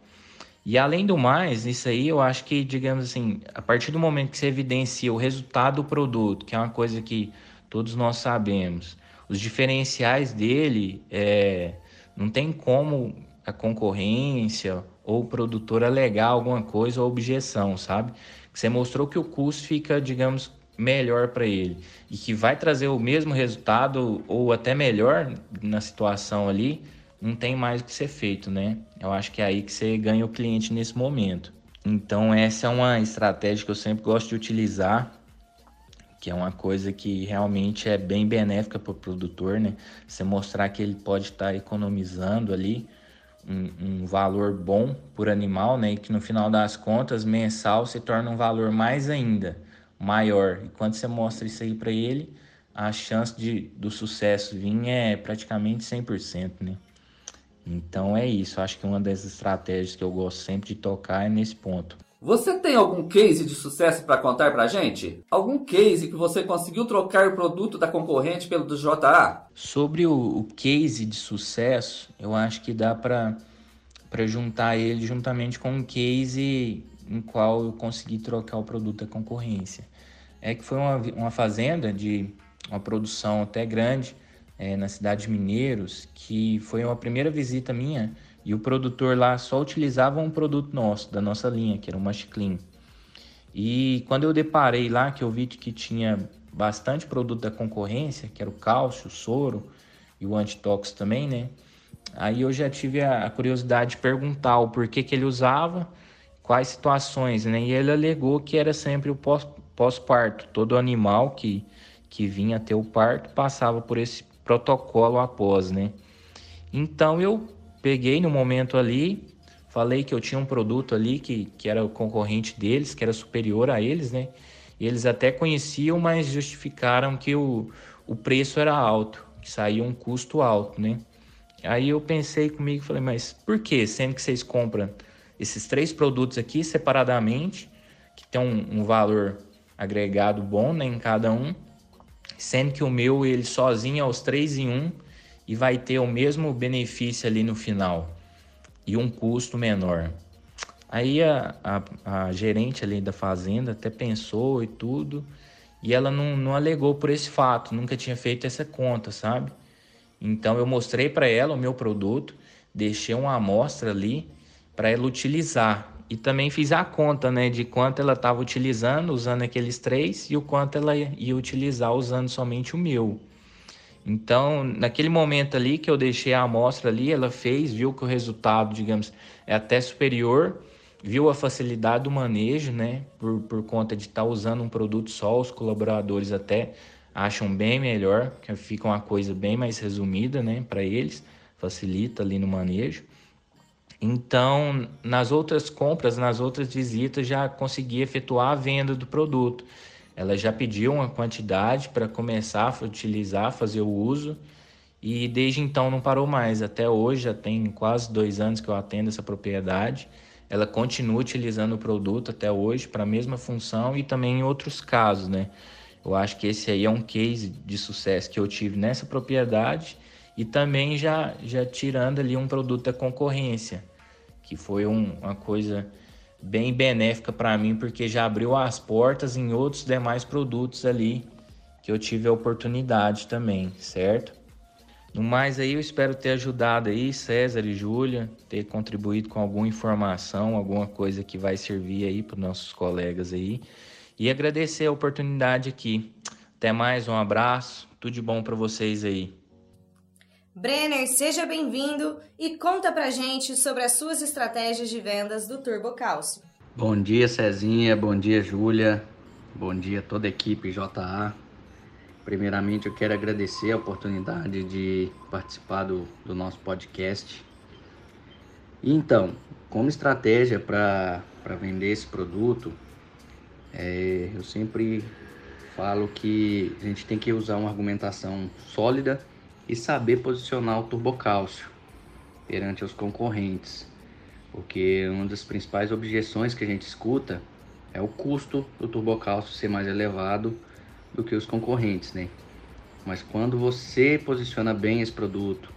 E além do mais, isso aí eu acho que, digamos assim, a partir do momento que você evidencia o resultado do produto, que é uma coisa que todos nós sabemos, os diferenciais dele, é, não tem como a concorrência ou o produtor alegar alguma coisa ou objeção, sabe? Você mostrou que o custo fica, digamos, melhor para ele e que vai trazer o mesmo resultado ou até melhor na situação ali, não tem mais o que ser feito, né? Eu acho que é aí que você ganha o cliente nesse momento. Então, essa é uma estratégia que eu sempre gosto de utilizar, que é uma coisa que realmente é bem benéfica para o produtor, né? Você mostrar que ele pode estar economizando ali um, um, valor bom por animal, né? E que no final das contas, mensal se torna um valor mais ainda maior. E quando você mostra isso aí para ele, a chance de, do sucesso vir é praticamente 100%, né? Então é isso, acho que uma das estratégias que eu gosto sempre de tocar é nesse ponto. Você tem algum case de sucesso para contar para gente? Algum case que você conseguiu trocar o produto da concorrente pelo do JA? Sobre o, o case de sucesso, eu acho que dá para juntar ele juntamente com um case em qual eu consegui trocar o produto da concorrência. É que foi uma, uma fazenda de uma produção até grande, é, na cidade de Mineiros, que foi uma primeira visita minha e o produtor lá só utilizava um produto nosso, da nossa linha, que era o Machiclean. E quando eu deparei lá, que eu vi que tinha bastante produto da concorrência, que era o cálcio, o soro e o antitóxico também, né? Aí eu já tive a curiosidade de perguntar o porquê que ele usava, quais situações, né? E ele alegou que era sempre o pós-parto. Todo animal que, que vinha ter o parto passava por esse protocolo após, né? Então eu peguei no momento ali, falei que eu tinha um produto ali que, que era o concorrente deles, que era superior a eles, né? E eles até conheciam, mas justificaram que o, o preço era alto, que saía um custo alto, né? Aí eu pensei comigo, falei, mas por que? Sendo que vocês compram esses três produtos aqui separadamente, que tem um, um valor agregado bom né, em cada um, sendo que o meu ele sozinho é os três em um e vai ter o mesmo benefício ali no final e um custo menor. Aí a, a, a gerente ali da fazenda até pensou e tudo e ela não, não alegou por esse fato, nunca tinha feito essa conta, sabe? Então eu mostrei para ela o meu produto, deixei uma amostra ali para ela utilizar e também fiz a conta, né, de quanto ela estava utilizando usando aqueles três e o quanto ela ia utilizar usando somente o meu. Então, naquele momento ali que eu deixei a amostra ali, ela fez, viu que o resultado, digamos, é até superior, viu a facilidade do manejo, né, por, por conta de estar tá usando um produto só, os colaboradores até acham bem melhor, que fica uma coisa bem mais resumida, né, para eles, facilita ali no manejo. Então, nas outras compras, nas outras visitas, já consegui efetuar a venda do produto. Ela já pediu uma quantidade para começar a utilizar, fazer o uso, e desde então não parou mais. Até hoje, já tem quase dois anos que eu atendo essa propriedade. Ela continua utilizando o produto até hoje para a mesma função e também em outros casos, né? Eu acho que esse aí é um case de sucesso que eu tive nessa propriedade e também já, já tirando ali um produto da concorrência que foi um, uma coisa bem benéfica para mim, porque já abriu as portas em outros demais produtos ali que eu tive a oportunidade também, certo? No mais aí, eu espero ter ajudado aí, César e Júlia, ter contribuído com alguma informação, alguma coisa que vai servir aí para nossos colegas aí. E agradecer a oportunidade aqui. Até mais, um abraço, tudo de bom para vocês aí. Brenner, seja bem-vindo e conta pra gente sobre as suas estratégias de vendas do Turbo Cálcio. Bom dia, Cezinha, bom dia, Júlia, bom dia toda a equipe JA. Primeiramente, eu quero agradecer a oportunidade de participar do, do nosso podcast. Então, como estratégia para vender esse produto, é, eu sempre falo que a gente tem que usar uma argumentação sólida e saber posicionar o turbocálcio perante os concorrentes, porque uma das principais objeções que a gente escuta é o custo do turbocálcio ser mais elevado do que os concorrentes, né? Mas quando você posiciona bem esse produto,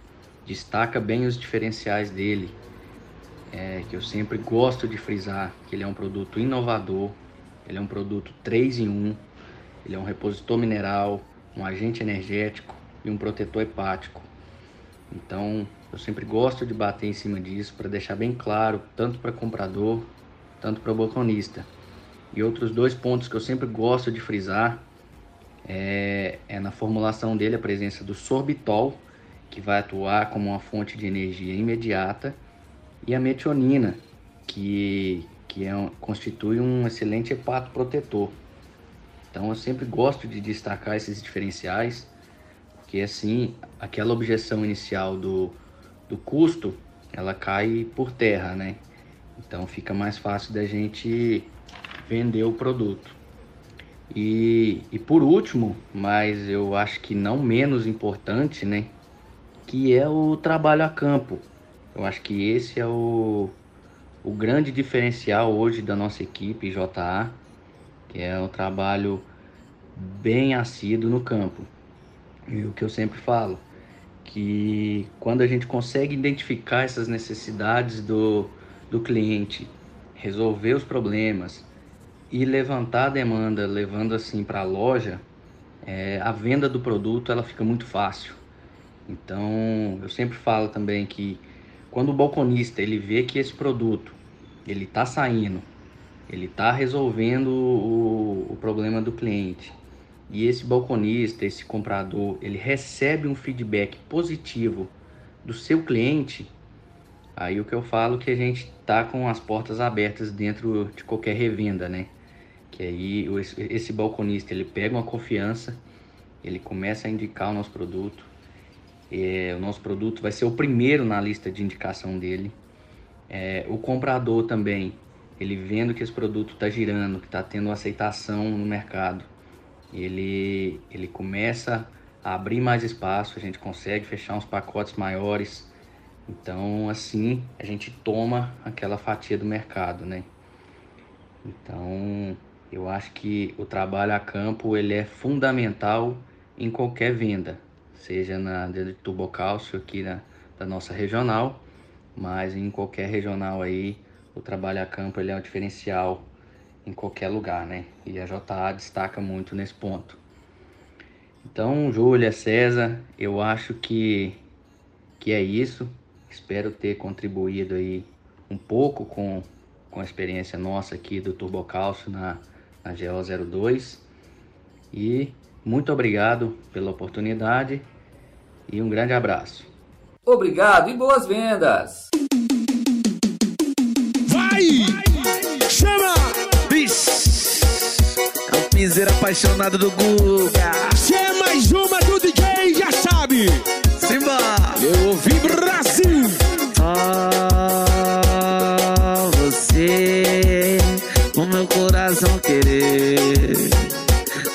destaca bem os diferenciais dele, é, que eu sempre gosto de frisar que ele é um produto inovador, ele é um produto 3 em 1, ele é um repositor mineral, um agente energético, e um protetor hepático. Então, eu sempre gosto de bater em cima disso para deixar bem claro, tanto para comprador, tanto para balconista. E outros dois pontos que eu sempre gosto de frisar é, é na formulação dele a presença do sorbitol, que vai atuar como uma fonte de energia imediata, e a metionina, que, que é constitui um excelente hepatoprotetor. Então eu sempre gosto de destacar esses diferenciais porque assim aquela objeção inicial do, do custo ela cai por terra, né? Então fica mais fácil da gente vender o produto. E, e por último, mas eu acho que não menos importante, né? Que é o trabalho a campo. Eu acho que esse é o, o grande diferencial hoje da nossa equipe JA, que é o trabalho bem assíduo no campo. E o que eu sempre falo, que quando a gente consegue identificar essas necessidades do, do cliente, resolver os problemas e levantar a demanda, levando assim para a loja, é, a venda do produto ela fica muito fácil. Então, eu sempre falo também que quando o balconista ele vê que esse produto ele está saindo, ele está resolvendo o, o problema do cliente, e esse balconista, esse comprador, ele recebe um feedback positivo do seu cliente, aí o que eu falo que a gente tá com as portas abertas dentro de qualquer revenda, né? Que aí esse balconista ele pega uma confiança, ele começa a indicar o nosso produto, é, o nosso produto vai ser o primeiro na lista de indicação dele. É, o comprador também, ele vendo que esse produto está girando, que está tendo aceitação no mercado, ele, ele começa a abrir mais espaço, a gente consegue fechar uns pacotes maiores. Então, assim, a gente toma aquela fatia do mercado, né? Então, eu acho que o trabalho a campo ele é fundamental em qualquer venda, seja na de turbocálcio aqui na, da nossa regional, mas em qualquer regional aí, o trabalho a campo ele é um diferencial em qualquer lugar, né? E a JA destaca muito nesse ponto. Então, Júlia, César, eu acho que, que é isso. Espero ter contribuído aí um pouco com, com a experiência nossa aqui do turbocálcio na, na GO02. E muito obrigado pela oportunidade e um grande abraço. Obrigado e boas vendas! O piseiro apaixonado do Guga. Se é mais uma do DJ, já sabe! Simba! Eu ouvi Brasil! Ah, você, o meu coração querer.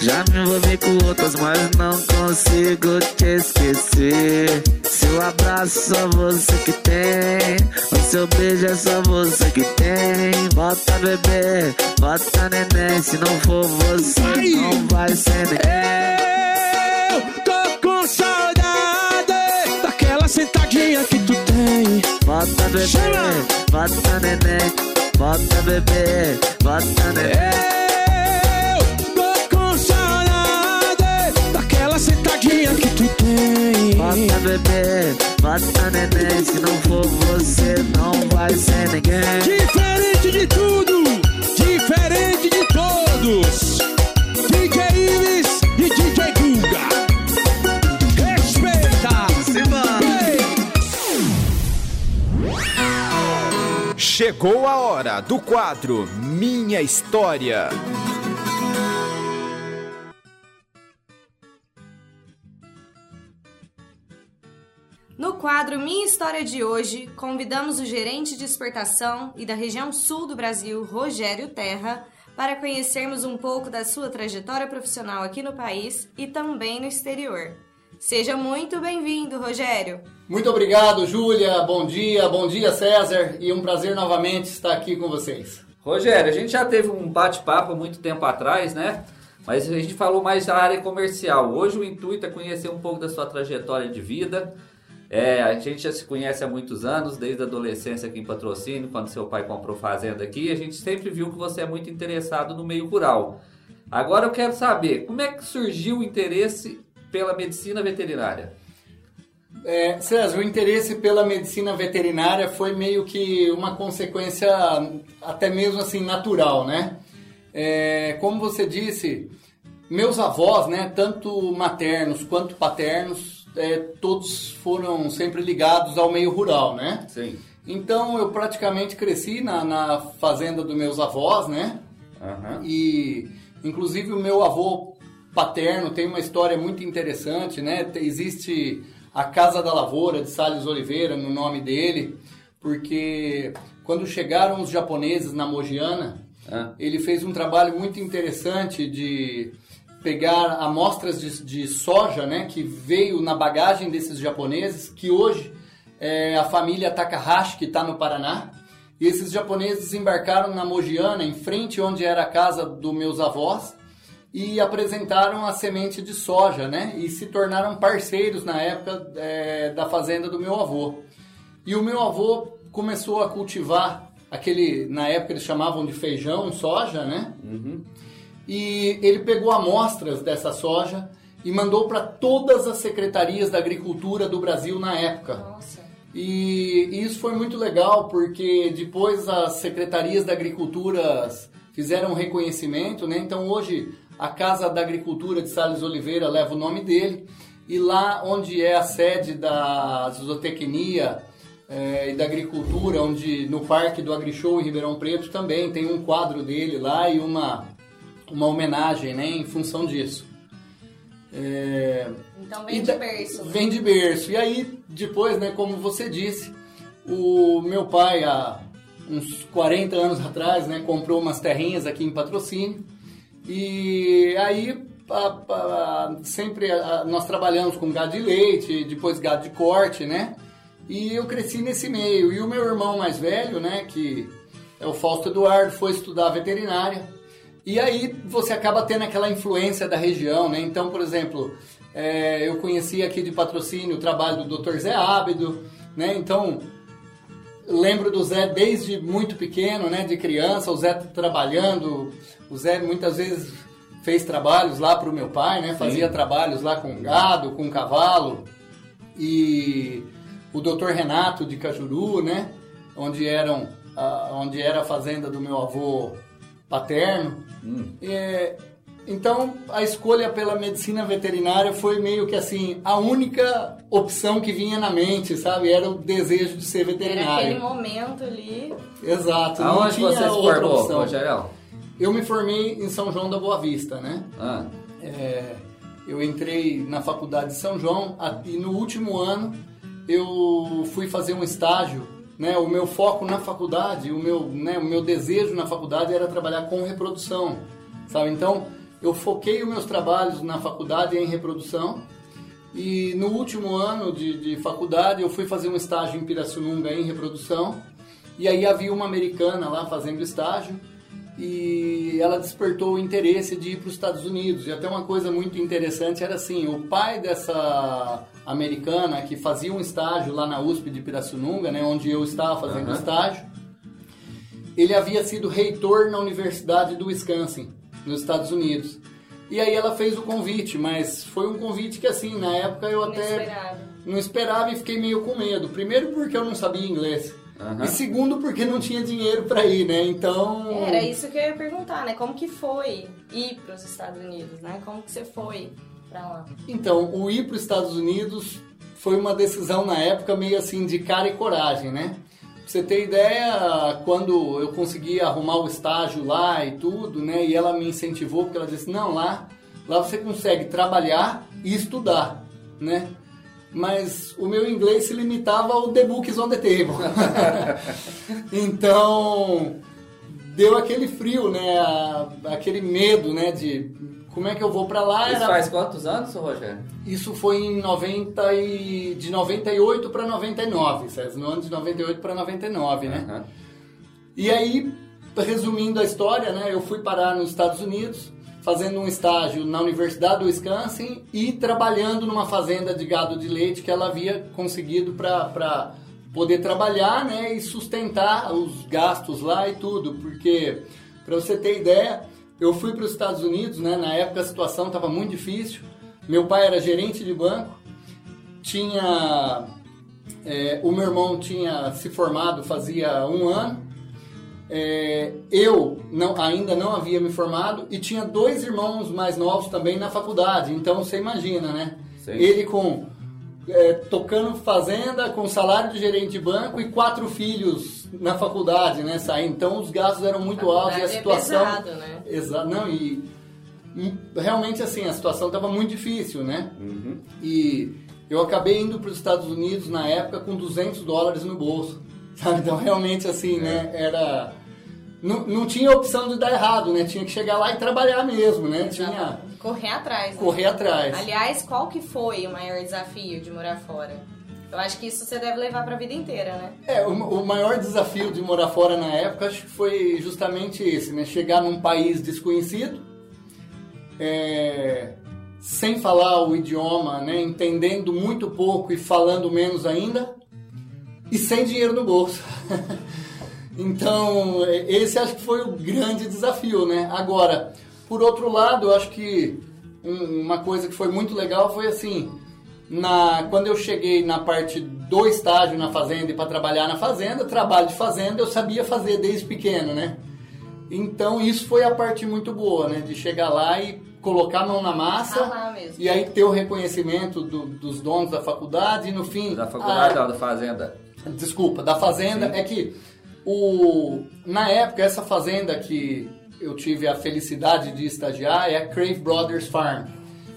Já me envolvi com outras, mas não consigo te esquecer. Seu abraço só você que tem. O seu beijo é só você que tem. Bota bebê, bota neném. Se não for você, não vai ser ninguém. Eu tô com saudade daquela sentadinha que tu tem. Bota bebê, Chama. bota neném. Bota bebê, bota neném. sentadinha Bota bebê, bota neném. Se não for você, não vai ser ninguém. Diferente de tudo, diferente de todos. DJ Ives e DJ Guga. Respeita! Chegou a hora do quadro Minha História. No quadro Minha História de hoje, convidamos o gerente de exportação e da região sul do Brasil, Rogério Terra, para conhecermos um pouco da sua trajetória profissional aqui no país e também no exterior. Seja muito bem-vindo, Rogério. Muito obrigado, Júlia. Bom dia, bom dia, César. E um prazer novamente estar aqui com vocês. Rogério, a gente já teve um bate-papo muito tempo atrás, né? Mas a gente falou mais da área comercial. Hoje o intuito é conhecer um pouco da sua trajetória de vida, é, a gente já se conhece há muitos anos, desde a adolescência aqui em patrocínio, quando seu pai comprou fazenda aqui, a gente sempre viu que você é muito interessado no meio rural. Agora eu quero saber, como é que surgiu o interesse pela medicina veterinária? É, César, o interesse pela medicina veterinária foi meio que uma consequência até mesmo assim natural, né? É, como você disse, meus avós, né, tanto maternos quanto paternos, é, todos foram sempre ligados ao meio rural, né? Sim. Então eu praticamente cresci na, na fazenda dos meus avós, né? Uhum. E inclusive o meu avô paterno tem uma história muito interessante, né? Existe a Casa da Lavoura de Salles Oliveira no nome dele, porque quando chegaram os japoneses na Mogiana, ah. ele fez um trabalho muito interessante de pegar amostras de, de, soja, né, que veio na bagagem desses japoneses, que hoje é a família Takahashi, que está no Paraná. E esses japoneses embarcaram na Mogiana, em frente onde era a casa dos meus avós, e apresentaram a semente de soja, né, e se tornaram parceiros na época é, da fazenda do meu avô. E o meu avô começou a cultivar aquele, na época eles chamavam de feijão, soja, né? Uhum e ele pegou amostras dessa soja e mandou para todas as secretarias da agricultura do Brasil na época. Nossa. E isso foi muito legal porque depois as secretarias da agricultura fizeram um reconhecimento, né? Então hoje a Casa da Agricultura de Sales Oliveira leva o nome dele e lá onde é a sede da zootecnia é, e da agricultura, onde no Parque do AgriShow em Ribeirão Preto também tem um quadro dele lá e uma uma homenagem, né, em função disso. É... Então vem de berço. Vem de berço. E aí, depois, né, como você disse, o meu pai, há uns 40 anos atrás, né, comprou umas terrinhas aqui em patrocínio. E aí, a, a, sempre a, nós trabalhamos com gado de leite, depois gado de corte, né? E eu cresci nesse meio. E o meu irmão mais velho, né, que é o Fausto Eduardo, foi estudar veterinária e aí você acaba tendo aquela influência da região, né? Então, por exemplo, é, eu conheci aqui de patrocínio o trabalho do Dr. Zé Ábido, né? Então, lembro do Zé desde muito pequeno, né? De criança, o Zé trabalhando, o Zé muitas vezes fez trabalhos lá para o meu pai, né? Fazia Sim. trabalhos lá com gado, com cavalo. E o Dr. Renato de Cajuru, né? Onde eram a- onde era a fazenda do meu avô paterno. É, então, a escolha pela medicina veterinária foi meio que assim, a única opção que vinha na mente, sabe? Era o desejo de ser Era aquele veterinário. momento ali. Exato. não Aonde tinha você se outra formou, opção. Rogério? Eu me formei em São João da Boa Vista, né? Ah. É, eu entrei na faculdade de São João e no último ano eu fui fazer um estágio. Né? O meu foco na faculdade, o meu, né, o meu desejo na faculdade era trabalhar com reprodução, sabe? Então eu foquei os meus trabalhos na faculdade em reprodução e no último ano de, de faculdade eu fui fazer um estágio em Pirassununga em reprodução e aí havia uma americana lá fazendo estágio e ela despertou o interesse de ir para os Estados Unidos. E até uma coisa muito interessante era assim, o pai dessa americana que fazia um estágio lá na USP de Pirassununga, né, onde eu estava fazendo Aham. estágio, ele havia sido reitor na Universidade do Wisconsin, nos Estados Unidos. E aí ela fez o convite, mas foi um convite que assim, na época eu até não esperava e fiquei meio com medo. Primeiro porque eu não sabia inglês. Aham. E segundo porque não tinha dinheiro para ir, né? Então, Era isso que eu ia perguntar, né? Como que foi ir para os Estados Unidos, né? Como que você foi para lá? Então, o ir para os Estados Unidos foi uma decisão na época meio assim de cara e coragem, né? Pra você ter ideia, quando eu consegui arrumar o estágio lá e tudo, né? E ela me incentivou porque ela disse: "Não, lá, lá você consegue trabalhar e estudar", né? Mas o meu inglês se limitava ao The Books on the Table. (laughs) então, deu aquele frio, né? Aquele medo, né? De como é que eu vou pra lá? Isso Era- faz quantos anos, Rogério? isso foi em 90 e... de 98 para 99, César, no ano de 98 para 99, né? E aí, resumindo a história, né, eu fui parar nos Estados Unidos, fazendo um estágio na Universidade do Wisconsin e trabalhando numa fazenda de gado de leite que ela havia conseguido para poder trabalhar, né, e sustentar os gastos lá e tudo, porque para você ter ideia, eu fui para os Estados Unidos, né, na época a situação estava muito difícil. Meu pai era gerente de banco, tinha é, o meu irmão tinha se formado fazia um ano. É, eu não, ainda não havia me formado e tinha dois irmãos mais novos também na faculdade. Então você imagina, né? Sim. Ele com é, tocando fazenda, com salário de gerente de banco e quatro filhos na faculdade, né? Saindo. Então os gastos eram muito altos e a é situação. pesado, né? Exato, não, e e realmente assim, a situação estava muito difícil, né? E eu acabei indo para os Estados Unidos na época com 200 dólares no bolso, sabe? Então realmente assim, né? Era não, não tinha opção de dar errado, né? Tinha que chegar lá e trabalhar mesmo, né? Tinha Correr atrás. né? correr atrás. Aliás, qual que foi o maior desafio de morar fora? Eu acho que isso você deve levar pra vida inteira, né? É, o, o maior desafio de morar fora na época acho que foi justamente esse, né? Chegar num país desconhecido, é, sem falar o idioma, né? Entendendo muito pouco e falando menos ainda, e sem dinheiro no bolso. (laughs) então, é, esse acho que foi o grande desafio, né? Agora, por outro lado, eu acho que um- uma coisa que foi muito legal foi assim, na, quando eu cheguei na parte do estágio na fazenda e para trabalhar na fazenda, trabalho de fazenda eu sabia fazer desde pequeno, né? Então isso foi a parte muito boa, né? De chegar lá e colocar a mão na massa Ah, mesmo. e aí ter o reconhecimento do- dos donos da faculdade e no fim... Da faculdade, a- não, da fazenda. desculpa, da fazenda, Sim. é que o, na época essa fazenda que eu tive a felicidade de estagiar é a Crave Brothers Farm.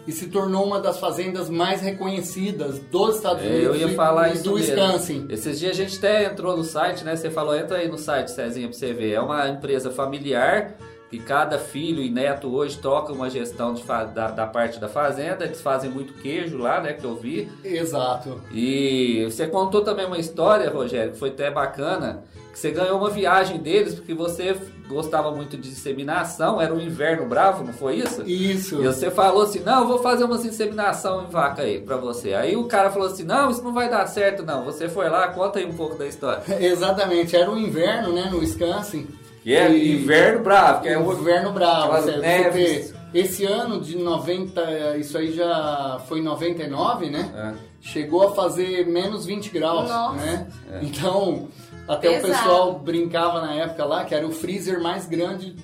E se tornou uma das fazendas mais reconhecidas dos Estados É, Unidos Eu ia falar e isso do mesmo. Wisconsin. Esses dias a gente até entrou no site, né? Você falou, entra aí no site, Cezinha, pra você ver. É uma empresa familiar que cada filho e neto hoje toca uma gestão da, da parte da fazenda. Eles fazem muito queijo lá, né? Que eu vi. Exato. E você contou também uma história, Rogério, que foi até bacana, que você ganhou uma viagem deles porque você gostava muito de inseminação, era um inverno bravo, não foi isso? Isso. E você falou assim, não, eu vou fazer umas inseminação em vaca aí pra você. Aí o cara falou assim, não, isso não vai dar certo não. Você foi lá, conta aí um pouco da história. (laughs) Exatamente, era o inverno, né, no Wisconsin. Que é E- inverno bravo, que é o inverno bravo. neves. ter Esse ano de 90, isso aí já foi em 99, né? Chegou a fazer menos 20 graus, Nossa. né? É. Então, até Pesado. o pessoal brincava na época lá que era o freezer mais grande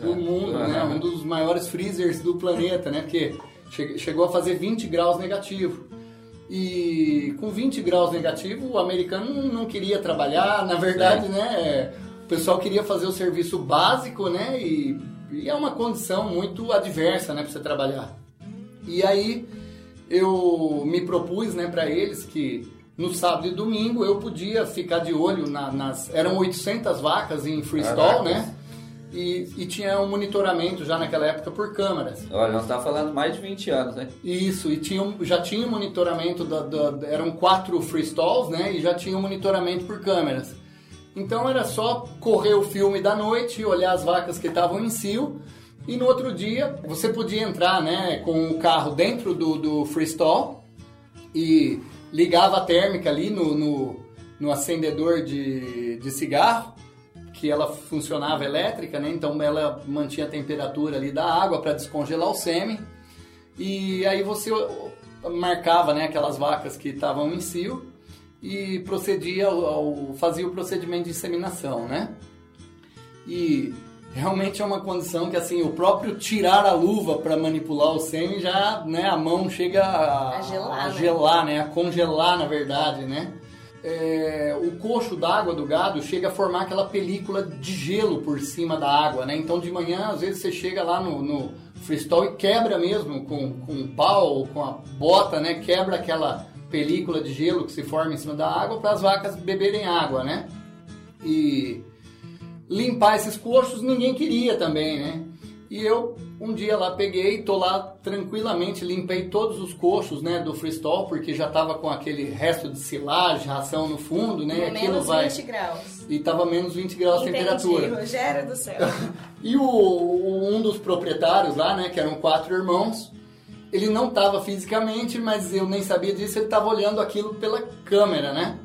do mundo, Aham. né? Um dos maiores freezers do planeta, né? Porque che- chegou a fazer 20 graus negativo. E com 20 graus negativo, o americano não- não queria trabalhar, na verdade, né? O pessoal queria fazer o serviço básico, né? E, e é uma condição muito adversa, né, para você trabalhar. E aí eu me propus, né, para eles que no sábado e domingo eu podia ficar de olho na- nas eram 800 vacas em freestall, né? E, e tinha um monitoramento já naquela época por câmeras. Olha, nós estamos falando mais de 20 anos, né? Isso, e tinha, já tinha monitoramento, da, da- eram quatro freestalls, né? E já tinha um monitoramento por câmeras. Então era só correr o filme da noite, olhar as vacas que estavam em cio, e no outro dia você podia entrar, né, com o carro dentro do, do freestall e ligava a térmica ali no, no, no acendedor de, de cigarro, que ela funcionava elétrica, né? Então ela mantinha a temperatura ali da água para descongelar o sêmen. E aí você marcava, né, aquelas vacas que estavam em cio e procedia ao, ao- fazia o procedimento de inseminação, né? E realmente é uma condição que assim, o próprio tirar a luva para manipular o sêmen já, né, a mão chega a, A gelar, a né? gelar, né, a congelar na verdade, né? É, o coxo d'água do gado chega a formar aquela película de gelo por cima da água, né? Então de manhã, às vezes, você chega lá no, no freestyle e quebra mesmo com, com um pau ou com a bota, né? Quebra aquela película de gelo que se forma em cima da água para as vacas beberem água, né? E limpar esses coxos ninguém queria também, né? E eu um dia lá peguei, tô lá tranquilamente, limpei todos os coxos, né, do freestall, porque já tava com aquele resto de silagem, ração no fundo, né? e aquilo Menos vai 20 graus. e tava menos 20 graus de Entendi, temperatura. Rogério do céu. (laughs) E o, o- um dos proprietários lá, né, que eram quatro irmãos, ele não estava fisicamente, mas eu nem sabia disso, ele estava olhando aquilo pela câmera, né?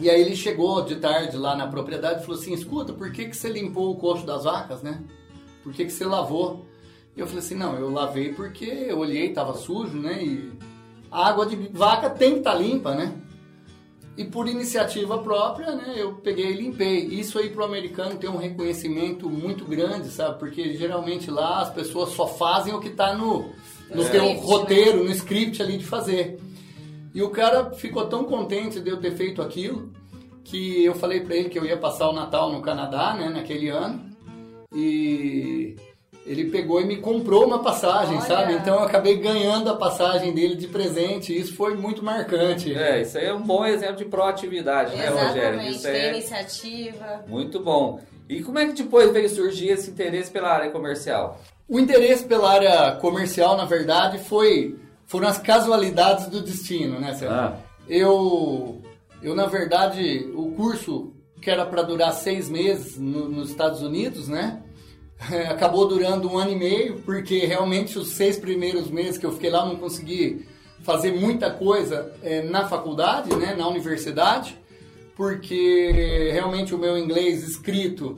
E aí ele chegou de tarde lá na propriedade e falou assim, escuta, por que, que você limpou o coxo das vacas, né? Por que, que você lavou? E eu falei assim, não, eu lavei porque eu olhei, estava sujo, né? E a água de vaca tem que estar limpa, né? E por iniciativa própria, né, eu peguei e limpei. Isso aí pro americano tem um reconhecimento muito grande, sabe? Porque geralmente lá as pessoas só fazem o que tá no, no É. teu Script, roteiro, no script ali de fazer. E o cara ficou tão contente de eu ter feito aquilo que eu falei pra ele que eu ia passar o Natal no Canadá, né, naquele ano. E ele pegou e me comprou uma passagem, Olha. sabe? Então eu acabei ganhando a passagem dele de presente. E isso foi muito marcante. É, isso aí é um bom exemplo de proatividade, né, Rogério? Exatamente, Isso é iniciativa. muito bom. E como é que depois veio surgir esse interesse pela área comercial? O interesse pela área comercial, na verdade, foi foram as casualidades do destino, né, Sérgio? Ah. Eu, eu, na verdade, o curso que era para durar seis meses no- nos Estados Unidos, né? (laughs) Acabou durando um ano e meio, porque realmente os seis primeiros meses que eu fiquei lá eu não consegui fazer muita coisa eh, na faculdade, né, na universidade, porque realmente o meu inglês escrito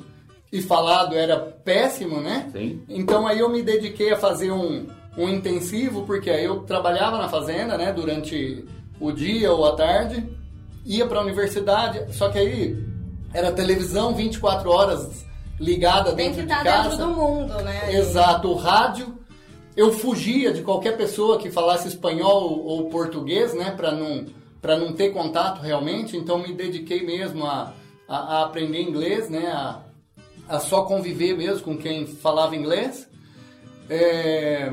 e falado era péssimo, né? Sim. Então aí eu me dediquei a fazer um, um intensivo, porque aí eu trabalhava na fazenda, né, durante o dia ou a tarde, ia para a universidade, só que aí era televisão 24 horas ligada Tem dentro que de estar casa. dentro do mundo, né? Exato, o rádio. Eu fugia de qualquer pessoa que falasse espanhol ou português, né, para não para não ter contato realmente. Então me dediquei mesmo a, a, a aprender inglês, né, a, a só conviver mesmo com quem falava inglês. É,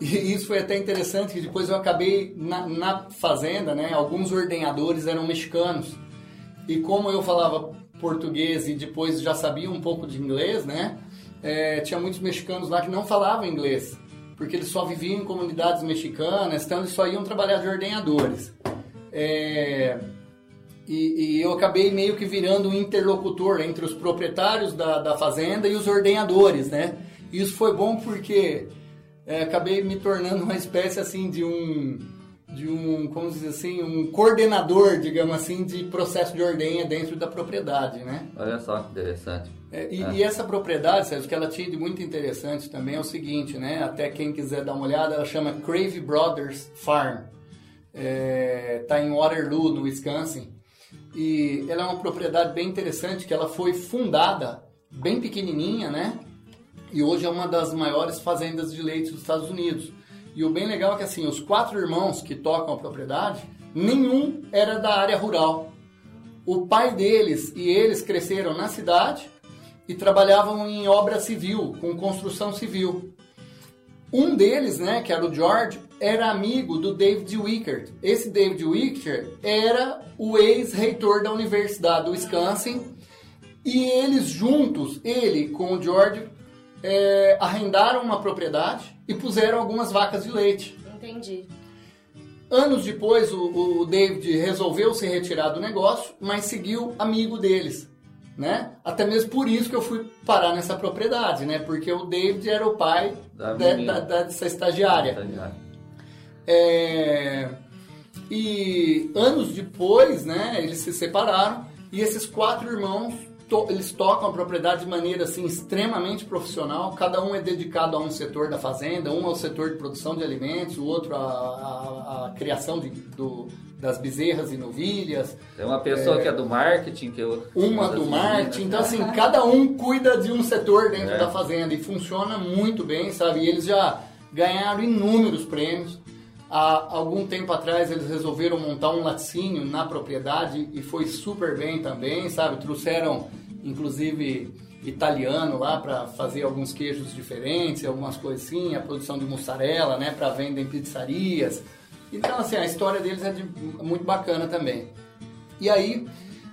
e isso foi até interessante que depois eu acabei na, na fazenda, né? Alguns ordenadores eram mexicanos e como eu falava português e depois já sabia um pouco de inglês, né? é, tinha muitos mexicanos lá que não falavam inglês, porque eles só viviam em comunidades mexicanas, então eles só iam trabalhar de ordenadores. É, e, e eu acabei meio que virando um interlocutor entre os proprietários da, da fazenda e os ordenadores, né? Isso foi bom porque é, acabei me tornando uma espécie assim de um de um, como dizer assim, um coordenador, digamos assim, de processo de ordenha dentro da propriedade, né? Olha só que interessante. É, e, É. e essa propriedade, Sérgio, que ela tinha de muito interessante também é o seguinte, né? Até quem quiser dar uma olhada, ela chama Crave Brothers Farm. É, tá em Waterloo, no Wisconsin. E ela é uma propriedade bem interessante que ela foi fundada bem pequenininha, né? E hoje é uma das maiores fazendas de leite dos Estados Unidos. E o bem legal é que assim, os quatro irmãos que tocam a propriedade, nenhum era da área rural. O pai deles e eles cresceram na cidade e trabalhavam em obra civil, com construção civil. Um deles, né, que era o George, era amigo do David Wickert. Esse David Wickert era o ex-reitor da Universidade do Wisconsin e eles juntos, ele com o George, é, arrendaram uma propriedade e puseram algumas vacas de leite. Entendi. Anos depois, o, o David resolveu se retirar do negócio, mas seguiu amigo deles, né? Até mesmo por isso que eu fui parar nessa propriedade, né? Porque o David era o pai Da da- da- dessa estagiária. Estagiária. É, e anos depois, né, eles se separaram e esses quatro irmãos to- eles tocam a propriedade de maneira assim extremamente profissional. Cada um é dedicado a um setor da fazenda, um ao setor de produção de alimentos, o outro à, criação de- do- das bezerras e novilhas. Tem uma pessoa É, que é do marketing, que eu. uma do marketing. Então, né? assim, cada um cuida de um setor dentro É. da fazenda e funciona muito bem, sabe? E eles já ganharam inúmeros prêmios. Há algum tempo atrás eles resolveram montar um laticínio na propriedade e foi super bem também, sabe? Trouxeram, inclusive, italiano lá para fazer alguns queijos diferentes, algumas assim, a produção de mussarela, né, para venda em pizzarias. Então, assim, a história deles é de- muito bacana também. E aí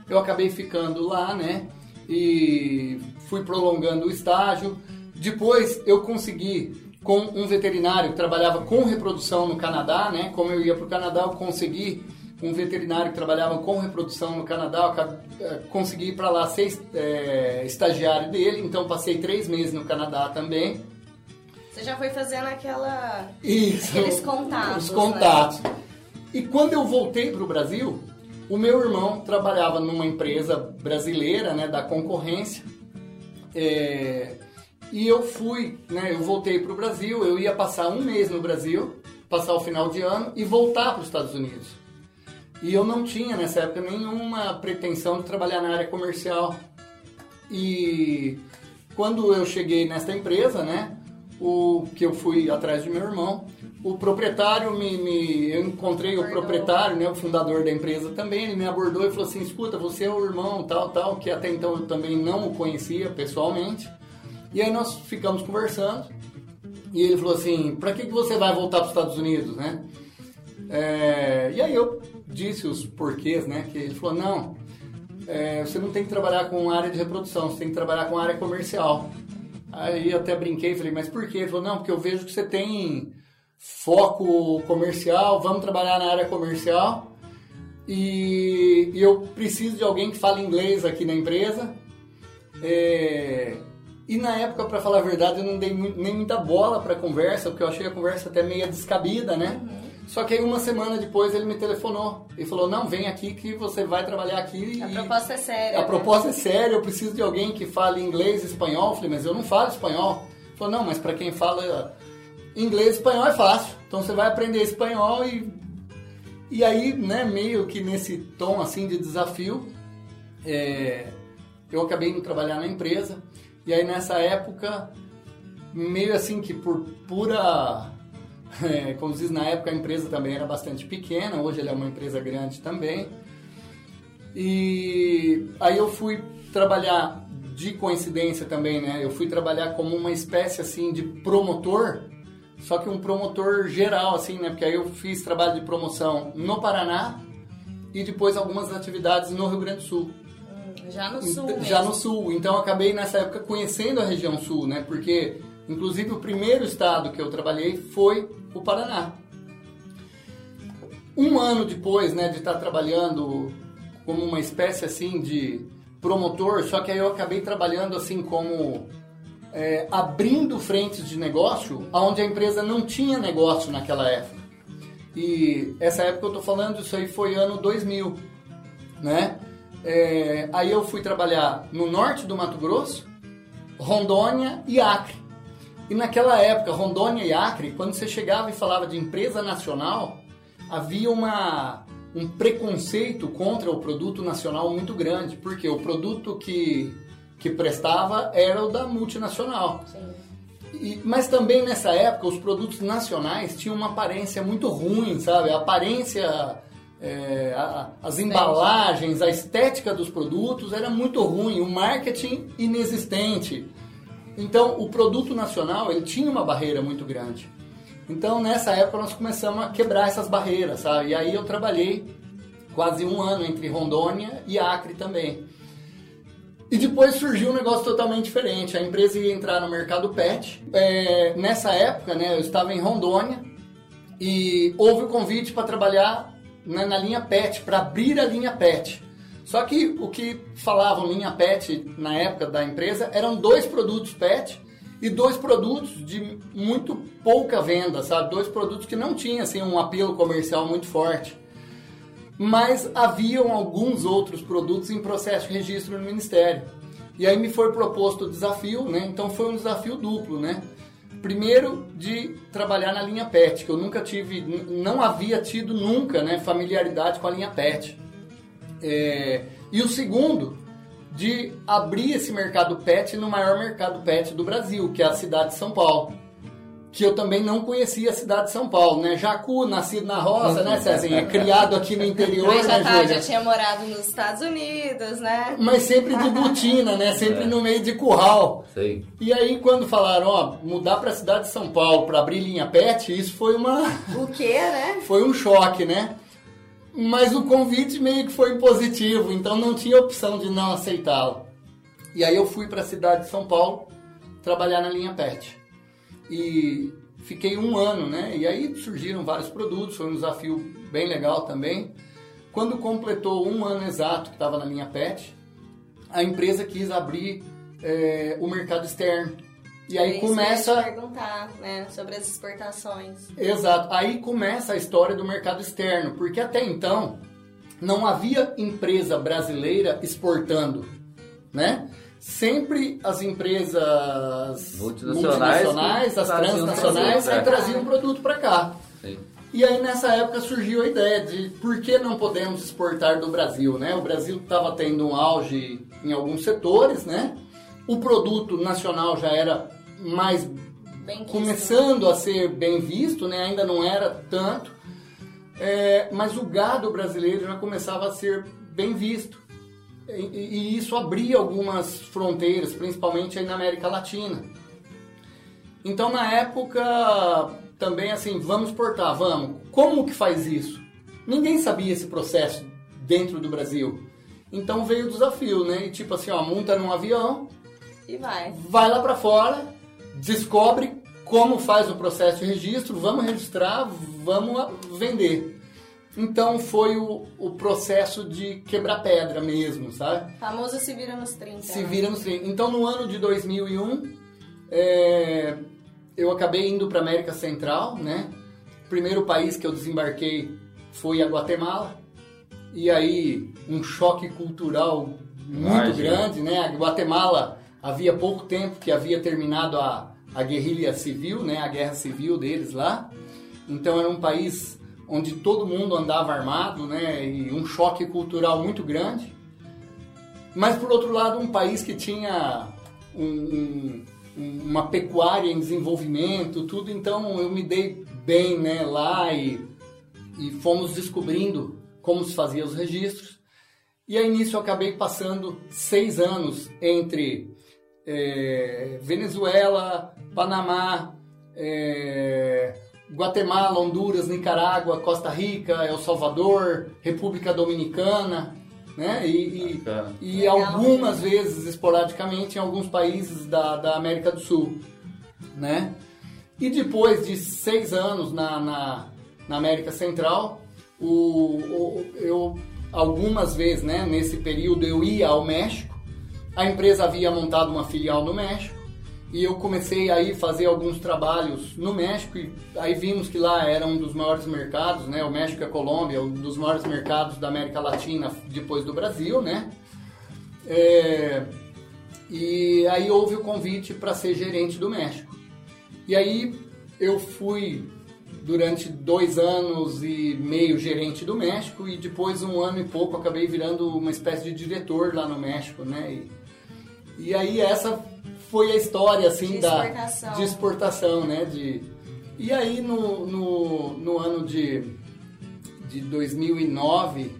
eu acabei ficando lá, né? E fui prolongando o estágio. Depois eu consegui com um veterinário que trabalhava com reprodução no Canadá, né? Como eu ia para o Canadá, eu consegui um veterinário que trabalhava com reprodução no Canadá, eu eh, consegui ir para lá ser eh, estagiário dele, então passei três meses no Canadá também. Você já foi fazendo aquela... Isso. aqueles contatos, Os né? contatos. E quando eu voltei para o Brasil, o meu irmão trabalhava numa empresa brasileira, né, da concorrência. É, e eu fui, né, eu voltei para o Brasil, eu ia passar um mês no Brasil, passar o final de ano e voltar para os Estados Unidos. E eu não tinha nessa época nenhuma pretensão de trabalhar na área comercial. E quando eu cheguei nesta empresa, né, o que eu fui atrás de meu irmão, o proprietário me, me- eu encontrei o proprietário, né, o fundador da empresa também, ele me abordou e falou assim, escuta, você é o irmão tal, tal, que até então eu também não o conhecia pessoalmente. E aí nós ficamos conversando e ele falou assim, para que, que você vai voltar para os Estados Unidos, né? É, e aí eu disse os porquês, né? Que ele falou, não, é, você não tem que trabalhar com área de reprodução, você tem que trabalhar com área comercial. Aí eu até brinquei falei, mas por quê? Ele falou, não, porque eu vejo que você tem foco comercial, vamos trabalhar na área comercial e, e eu preciso de alguém que fale inglês aqui na empresa. É, e na época, para falar a verdade, eu não dei nem muita bola para a conversa, porque eu achei a conversa até meio descabida, né? Só que aí uma semana depois ele me telefonou e falou: Não, vem aqui que você vai trabalhar aqui. A proposta é séria. a né? proposta é séria, eu preciso de alguém que fale inglês e espanhol. Eu falei, mas eu não falo espanhol. Ele falou, não, mas para quem fala inglês e espanhol é fácil. Então você vai aprender espanhol e. E aí, né, meio que nesse tom assim de desafio, é, eu acabei indo trabalhar na empresa. E aí nessa época, meio assim que por pura. (laughs) é, como diz, na época a empresa também era bastante pequena, hoje ela é uma empresa grande também. E aí eu fui trabalhar de coincidência também, né? Eu fui trabalhar como uma espécie assim de promotor, só que um promotor geral assim, né? Porque aí eu fiz trabalho de promoção no Paraná e depois algumas atividades no Rio Grande do Sul. Já no sul Ent- Já no sul. Então eu acabei nessa época conhecendo a região sul, né? Porque inclusive o primeiro estado que eu trabalhei foi o Paraná. Um ano depois, né, de estar trabalhando como uma espécie assim de promotor, só que aí eu acabei trabalhando assim como é, abrindo frentes de negócio onde a empresa não tinha negócio naquela época. E essa época eu tô falando, isso aí foi ano 2000, né? É, aí eu fui trabalhar no norte do Mato Grosso, Rondônia e Acre. E naquela época, Rondônia e Acre, quando você chegava e falava de empresa nacional, havia uma, um preconceito contra o produto nacional muito grande, porque o produto que, que prestava era o da multinacional. E, mas também nessa época os produtos nacionais tinham uma aparência muito ruim, sabe? A aparência, é, a- as embalagens, a estética dos produtos era muito ruim, o marketing inexistente. Então o produto nacional ele tinha uma barreira muito grande. Então nessa época nós começamos a quebrar essas barreiras, sabe? E aí eu trabalhei quase um ano entre Rondônia e Acre também. E depois surgiu um negócio totalmente diferente. A empresa ia entrar no mercado pet. É, nessa época, né, eu estava em Rondônia e houve o convite para trabalhar na, na linha pet, para abrir a linha pet. Só que o que falavam linha pet na época da empresa eram dois produtos pet e dois produtos de muito pouca venda, sabe? Dois produtos que não tinham assim, um apelo comercial muito forte mas haviam alguns outros produtos em processo de registro no Ministério. E aí me foi proposto o desafio, né? Então foi um desafio duplo, né? Primeiro de trabalhar na linha PET, que eu nunca tive, não havia tido nunca, né, familiaridade com a linha PET. É, e o segundo de abrir esse mercado PET no maior mercado PET do Brasil, que é a cidade de São Paulo. Que eu também não conhecia a cidade de São Paulo, né? Jacu, nascido na roça, né, Cezinha? Criado aqui no interior, Mas já, né, tá, já tinha morado nos Estados Unidos, né? Mas sempre de botina, né? Sempre no meio de curral. Sei. E aí quando falaram, ó, mudar para a cidade de São Paulo para abrir linha pet, isso foi uma O quê, né? (laughs) foi um choque, né? Mas o convite meio que foi positivo, então não tinha opção de não aceitá-lo. E aí eu fui para a cidade de São Paulo trabalhar na linha pet. E fiquei um ano, né? E aí surgiram vários produtos, foi um desafio bem legal também. Quando completou um ano exato que estava na linha pet, a empresa quis abrir eh, o mercado externo. E aí É eu ia começa perguntar, né, sobre as exportações. Exato. Aí começa a história do mercado externo, porque até então não havia empresa brasileira exportando, né? Sempre as empresas Multinacionais as traziam transnacionais, produto, aí é. traziam produto para cá. Sim. E aí nessa época surgiu a ideia de por que não podemos exportar do Brasil, né? O Brasil estava tendo um auge em alguns setores, né? O produto nacional já era mais começando a ser bem visto, né? Ainda não era tanto, É, mas o gado brasileiro já começava a ser bem visto. E, e- isso abria algumas fronteiras, principalmente aí na América Latina. Então, na época, também assim, vamos exportar, vamos. Como que faz isso? Ninguém sabia esse processo dentro do Brasil. Então veio o desafio, né? E tipo assim, ó, monta num avião, E vai. vai lá para fora, descobre como faz o processo de registro, vamos registrar, vamos vender. Então foi o, o processo de quebrar pedra mesmo, sabe? Famoso se vira nos 30. Se né? vira nos 30. Então, no ano de 2001, é, eu acabei indo para América Central, né? O primeiro país que eu desembarquei foi a Guatemala. E aí, um choque cultural muito Imagina. grande, né? A Guatemala havia pouco tempo que havia terminado a, a guerrilha civil, né? A guerra civil deles lá. Então, era um país onde todo mundo andava armado, né? E um choque cultural muito grande. Mas, por outro lado, um país que tinha um- um- uma pecuária em desenvolvimento, tudo, então eu me dei bem né, lá e, e fomos descobrindo como se fazia os registros. E aí nisso eu acabei passando seis anos entre eh, Venezuela, Panamá, eh, Guatemala, Honduras, Nicarágua, Costa Rica, El Salvador, República Dominicana, né? E, e- e algumas vezes, esporadicamente, em alguns países da, da América do Sul, né? E depois de seis anos na, na, na América Central, o, o- eu algumas vezes, né, nesse período eu ia ao México. A empresa havia montado uma filial no México e eu comecei aí a fazer alguns trabalhos no México e aí vimos que lá era um dos maiores mercados, né? O México e a Colômbia, um dos maiores mercados da América Latina depois do Brasil, né? É, e aí houve o convite para ser gerente do México. E aí eu fui durante dois anos e meio gerente do México e depois um ano e pouco acabei virando uma espécie de diretor lá no México, né? E, e aí essa foi a história assim De da exportação. de exportação, né? De, e aí no, no, no ano de, de 2009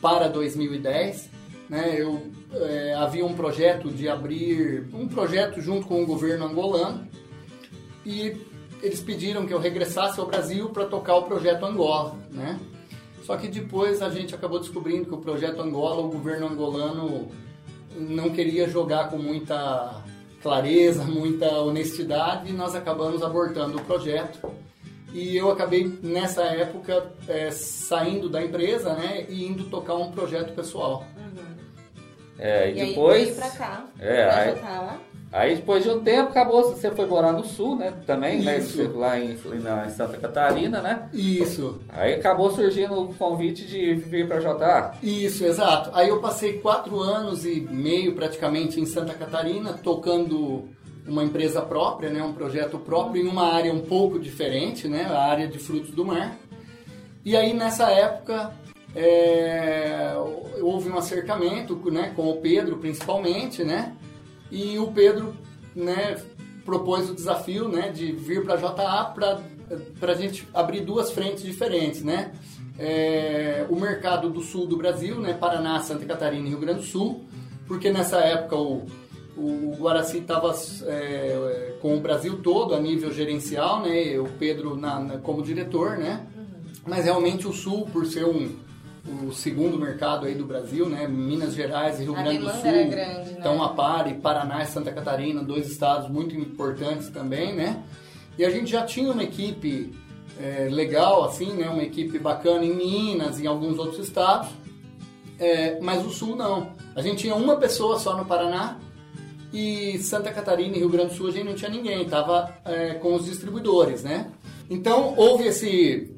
para 2010, né? Eu é, havia um projeto de abrir um projeto junto com o governo angolano e eles pediram que eu regressasse ao Brasil para tocar o projeto Angola, né? Só que depois a gente acabou descobrindo que o projeto Angola, o governo angolano não queria jogar com muita clareza, muita honestidade e nós acabamos abortando o projeto. E eu acabei nessa época é, saindo da empresa, né, e indo tocar um projeto pessoal. É, e, E aí depois. veio pra cá, É, pra aí. Aí depois de um tempo acabou, você foi morar no sul, né? Também, né? Isso. Você Lá em, na- em Santa Catarina, né? Isso. Aí acabou surgindo o convite de vir pra JA. Isso, exato. Aí eu passei quatro anos e meio praticamente em Santa Catarina, tocando uma empresa própria, né, um projeto próprio em uma área um pouco diferente, né, a área de frutos do mar. E aí nessa época é, houve um acercamento né, com o Pedro principalmente, né, e o Pedro né, propôs o desafio né, de vir para a JA para a gente abrir duas frentes diferentes, né? É, o mercado do sul do Brasil, né, Paraná, Santa Catarina e Rio Grande do Sul, porque nessa época o, o Guaraci estava com o Brasil todo a nível gerencial, né, o Pedro na, na- como diretor, né, mas realmente o sul, por ser um, o segundo mercado aí do Brasil, né, Minas Gerais e Rio A Grande do Sul, era grande, né? estão a par, e Paraná e Santa Catarina, dois estados muito importantes também, né, e a gente já tinha uma equipe é, legal, assim, né? Uma equipe bacana em Minas, em alguns outros estados. É, mas o Sul não. A gente tinha uma pessoa só no Paraná e Santa Catarina e Rio Grande do Sul a gente não tinha ninguém, tava é, com os distribuidores, né? Então houve esse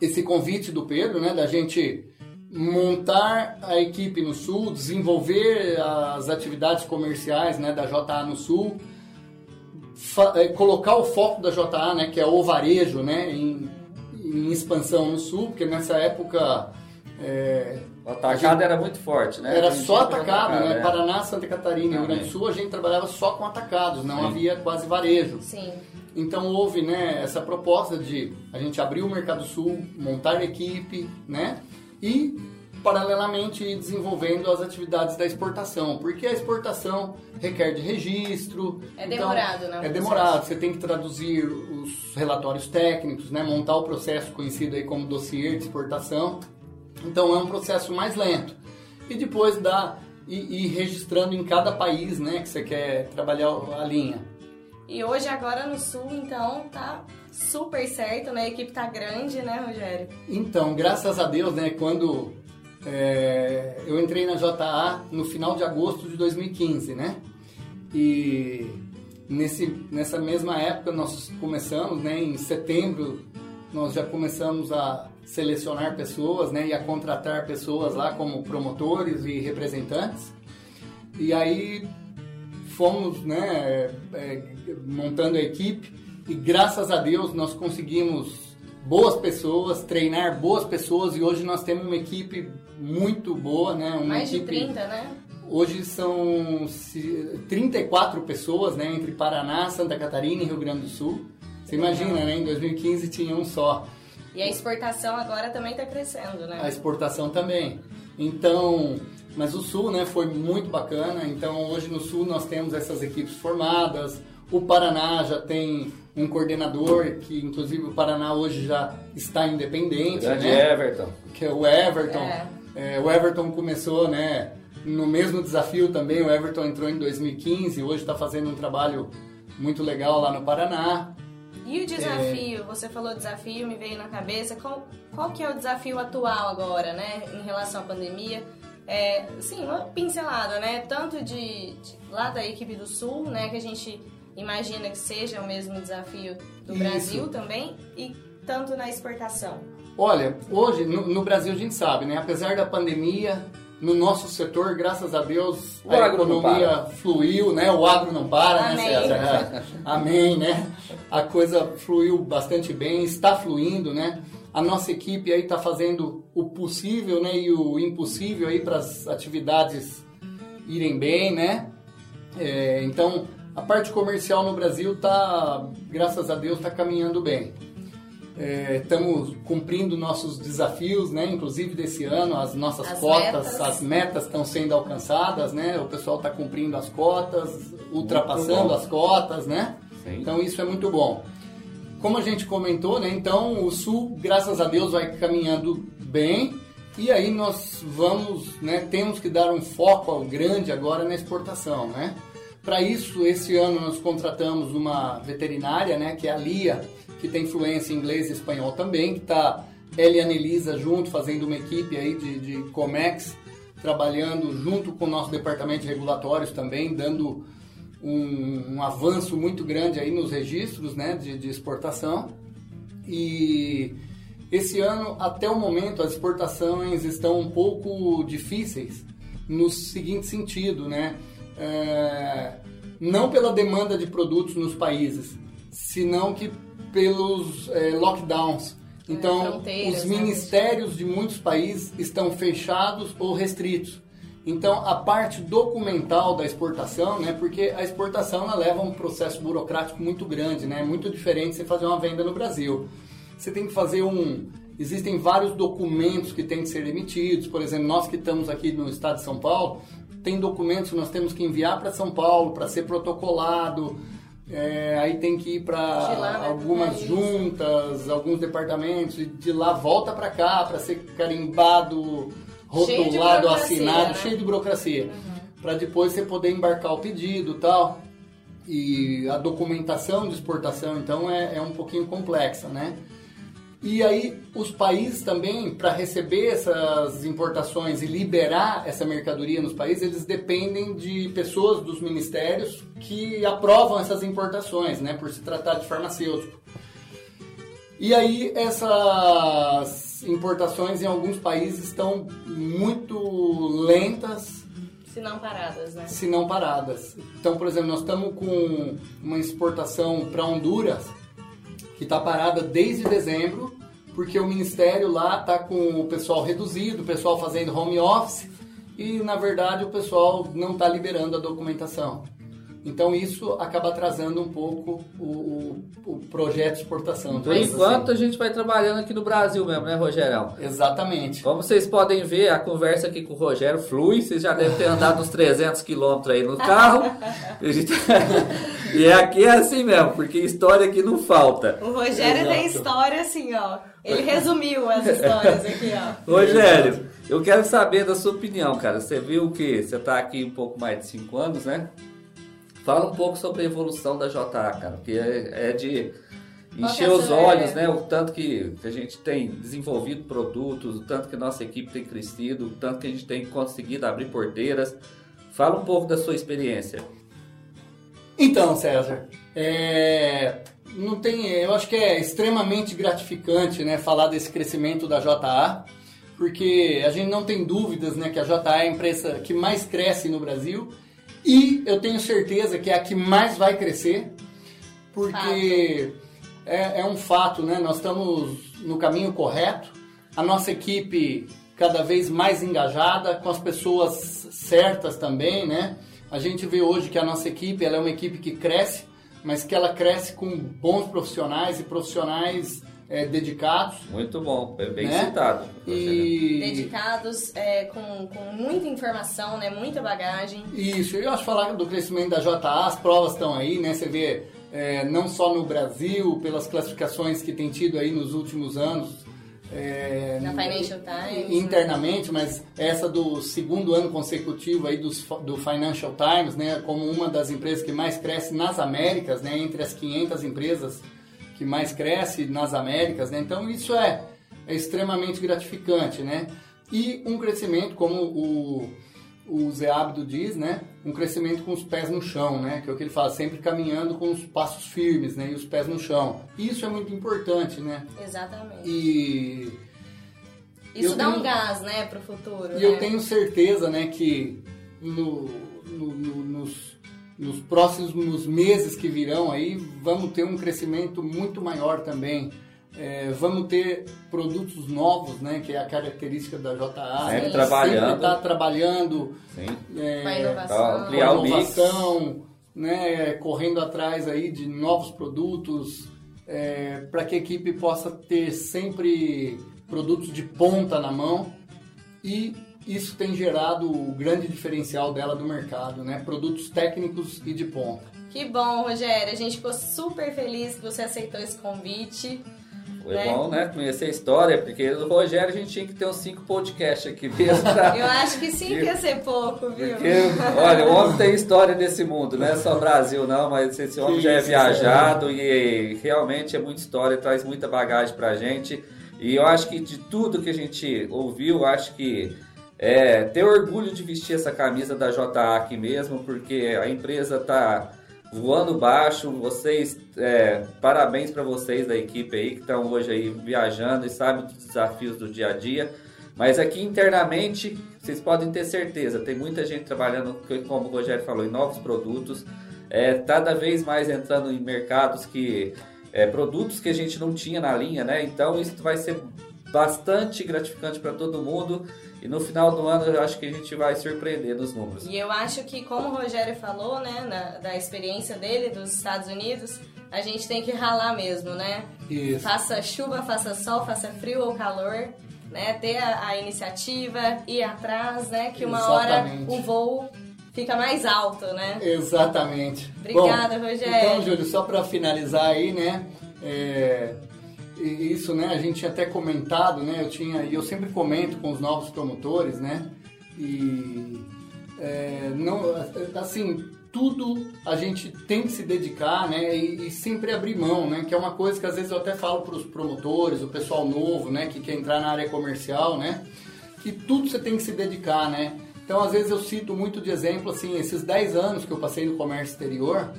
esse convite do Pedro, né, da gente montar a equipe no Sul, desenvolver as atividades comerciais, né, da JA no Sul, eh, colocar o foco da JA, né, que é o varejo, né, em, em expansão no Sul, porque nessa época é, O atacado era muito forte, né? era só tinha atacado, né? é. Paraná, Santa Catarina e Rio Grande do Sul, a gente trabalhava só com atacados, não Sim. havia quase varejo. Sim. Então houve né, essa proposta de a gente abrir o Mercado Sul, montar a equipe, né? E paralelamente ir desenvolvendo as atividades da exportação, porque a exportação requer de registro. É então, demorado, né, o É demorado. Você tem que traduzir os relatórios técnicos, né? Montar o processo conhecido aí como dossiê de exportação. Então é um processo mais lento. E depois dá e ir registrando em cada país, né, que você quer trabalhar a linha. E hoje, agora no Sul, então, tá super certo, né? A equipe tá grande, né, Rogério? Então, graças a Deus, né, quando é, eu entrei na JA no final de agosto de 2015, né? E nesse, nessa mesma época nós começamos, né, em setembro, nós já começamos a selecionar pessoas, né, e a contratar pessoas lá como promotores e representantes. E aí fomos, né, é, montando a equipe e graças a Deus nós conseguimos boas pessoas, treinar boas pessoas e hoje nós temos uma equipe muito boa, né? Uma Mais de equipe, 30, né? Hoje são se- 34 pessoas, né? Entre Paraná, Santa Catarina e Rio Grande do Sul. Você imagina, né? Em 2015 tinha um só. E a exportação agora também tá crescendo, né? A exportação também. Então, mas o Sul, né, foi muito bacana. Então, hoje no Sul nós temos essas equipes formadas. O Paraná já tem um coordenador que, inclusive, o Paraná hoje já está independente, Grande né? Everton. Que é o Everton. É. É, o Everton começou, né, no mesmo desafio também. O Everton entrou em 2015. Hoje está fazendo um trabalho muito legal lá no Paraná. E o desafio, você falou desafio, me veio na cabeça, qual, qual que é o desafio atual agora, né, em relação à pandemia? É, sim, uma pincelada, né, tanto de, de- lá da equipe do Sul, né, que a gente imagina que seja o mesmo desafio do Isso. Brasil também e tanto na exportação. Olha, hoje no, no Brasil a gente sabe, né? Apesar da pandemia, no nosso setor, graças a Deus, O a economia fluiu, né? O agro não para, Amém. né, César? É. Amém, né? A coisa fluiu bastante bem, está fluindo, né? A nossa equipe aí está fazendo o possível, né? E o impossível aí para as atividades irem bem, né? É, então, a parte comercial no Brasil tá, graças a Deus, está caminhando bem. É, Estamos cumprindo nossos desafios, né? Inclusive desse ano, as nossas As cotas, metas. as metas estão sendo alcançadas, né? O pessoal está cumprindo as cotas, ultrapassando as cotas, né? Sim. Então isso é muito bom. Como a gente comentou, né? Então o Sul, graças a Deus, vai caminhando bem. E aí nós vamos, né? Temos que dar um foco ao grande agora na exportação, né? Para isso, esse ano nós contratamos uma veterinária, né? Que é a Lia, que tem fluência em inglês e espanhol também, que está ela e a Anelisa junto, fazendo uma equipe aí de, de Comex, trabalhando junto com o nosso departamento de regulatórios também, dando um, um avanço muito grande aí nos registros né, de, de exportação. E esse ano, até o momento, as exportações estão um pouco difíceis no seguinte sentido, né? É, não pela demanda de produtos nos países, senão que pelos é, lockdowns. Então, fronteiras, os né? ministérios de muitos países estão fechados ou restritos. Então, a parte documental da exportação, né, porque a exportação ela leva a um processo burocrático muito grande, né, é muito diferente de você fazer uma venda no Brasil. Você tem que fazer um. Existem vários documentos que têm que ser emitidos, por exemplo, nós que estamos aqui no estado de São Paulo, tem documentos que nós temos que enviar para São Paulo para ser protocolado. É, aí tem que ir para né, algumas país. juntas, alguns departamentos, e de lá volta para cá para ser carimbado, Cheio rotulado, burocracia, assinado, né? cheio de burocracia. Para depois você poder embarcar o pedido e tal. E a documentação de exportação, então, é, é um pouquinho complexa, né? E aí, os países também, para receber essas importações e liberar essa mercadoria nos países, eles dependem de pessoas dos ministérios que aprovam essas importações, né? Por se tratar de farmacêutico. E aí, essas importações em alguns países estão muito lentas, Se não paradas, né? se não paradas. Então, por exemplo, nós estamos com uma exportação para Honduras que está parada desde dezembro, porque o ministério lá está com o pessoal reduzido, o pessoal fazendo home office e, na verdade, o pessoal não está liberando a documentação. Então, isso acaba atrasando um pouco o, o- o projeto de exportação. Por digamos enquanto a gente vai trabalhando aqui no Brasil mesmo, né, Rogerão? Exatamente. Como vocês podem ver, a conversa aqui com o Rogério flui. Vocês já devem ter andado uns 300 quilômetros aí no carro. (laughs) (laughs) E aqui é assim mesmo, porque história aqui não falta. O Rogério tem Exato. história assim, ó. Ele resumiu as histórias aqui, ó. Rogério, eu quero saber da sua opinião, cara. Você viu que você está aqui um pouco mais de 5 anos, né? Fala um pouco sobre a evolução da JA, cara, porque é, é de encher é a os olhos, né? O tanto que a gente tem desenvolvido produtos, o tanto que nossa equipe tem crescido, o tanto que a gente tem conseguido abrir porteiras. Fala um pouco da sua experiência. Então, César, é, não tem, eu acho que é extremamente gratificante, né, falar desse crescimento da JA, porque a gente não tem dúvidas, né, que a JA é a empresa que mais cresce no Brasil e eu tenho certeza que é a que mais vai crescer, porque é, é um fato, né, nós estamos no caminho correto, a nossa equipe cada vez mais engajada, com as pessoas certas também, né? A gente vê hoje que a nossa equipe ela é uma equipe que cresce, mas que ela cresce com bons profissionais e profissionais é, dedicados. Muito bom, bem Né? citado. E Dedicados é, com, com muita informação, né? Muita bagagem. Isso, eu acho falar do crescimento da JA, as provas estão aí, né? Você vê é, não só no Brasil, pelas classificações que tem tido aí nos últimos anos. é, Na Financial Times. internamente, mas essa do segundo ano consecutivo aí dos, do Financial Times, né, como uma das empresas que mais cresce nas Américas, né, entre as 500 empresas que mais cresce nas Américas, né, então isso é, é extremamente gratificante, né, e um crescimento como o, o Zé Abdo diz, né? Um crescimento com os pés no chão, né? Que é o que ele fala, sempre caminhando com os passos firmes, né? E os pés no chão. Isso é muito importante, né? Exatamente. E Isso eu dá tenho- um gás, né, pro futuro. E né? eu tenho certeza, né, que no- no- no- nos, nos próximos meses que virão aí, vamos ter um crescimento muito maior também. É, vamos ter produtos novos, né, que é a característica da JA. Sempre né, trabalhando. Sempre tá trabalhando Sim. é, Com a inovação. Inovação, né, correndo atrás aí de novos produtos, para que a equipe possa ter sempre produtos de ponta na mão e isso tem gerado o grande diferencial dela do mercado, né? Produtos técnicos e de ponta. Que bom, Rogério. A gente ficou super feliz que você aceitou esse convite. Foi né? bom, né? Conhecer a história, porque o Rogério a gente tinha que ter uns cinco podcasts aqui mesmo. pra- Eu acho que sim que ia ser pouco, viu? Porque, olha, o homem tem história nesse mundo, não é só Brasil não, mas esse homem Que já é viajado e realmente é muita história, traz muita bagagem pra gente. E eu acho que de tudo que a gente ouviu, acho que é, ter orgulho de vestir essa camisa da JA aqui mesmo, porque a empresa tá voando baixo, vocês, é, parabéns para vocês da equipe aí que estão hoje aí viajando e sabem dos desafios do dia a dia. Mas aqui internamente, vocês podem ter certeza, tem muita gente trabalhando, como o Rogério falou, em novos produtos, é, cada vez mais entrando em mercados que. é, produtos que a gente não tinha na linha, né? Então isso vai ser bastante gratificante para todo mundo e no final do ano eu acho que a gente vai surpreender nos números. E eu acho que, como o Rogério falou, né, na- da experiência dele dos Estados Unidos, a gente tem que ralar mesmo, né? Isso. Faça chuva, faça sol, faça frio ou calor, né? Ter a, a iniciativa, ir atrás, né? Que uma Exatamente. hora o voo fica mais alto, né? Exatamente. Obrigada, Bom, Rogério. Então, Júlio, só para finalizar aí, né? é, isso, né? A gente tinha até comentado, né? Eu tinha e eu sempre comento com os novos promotores, né? E é, não, assim, tudo a gente tem que se dedicar, né? E, e sempre abrir mão, né? Que é uma coisa que às vezes eu até falo para os promotores, o pessoal novo, né? Que quer entrar na área comercial, né? Que tudo você tem que se dedicar, né? Então, às vezes eu cito muito de exemplo, assim, esses 10 anos que eu passei no comércio exterior,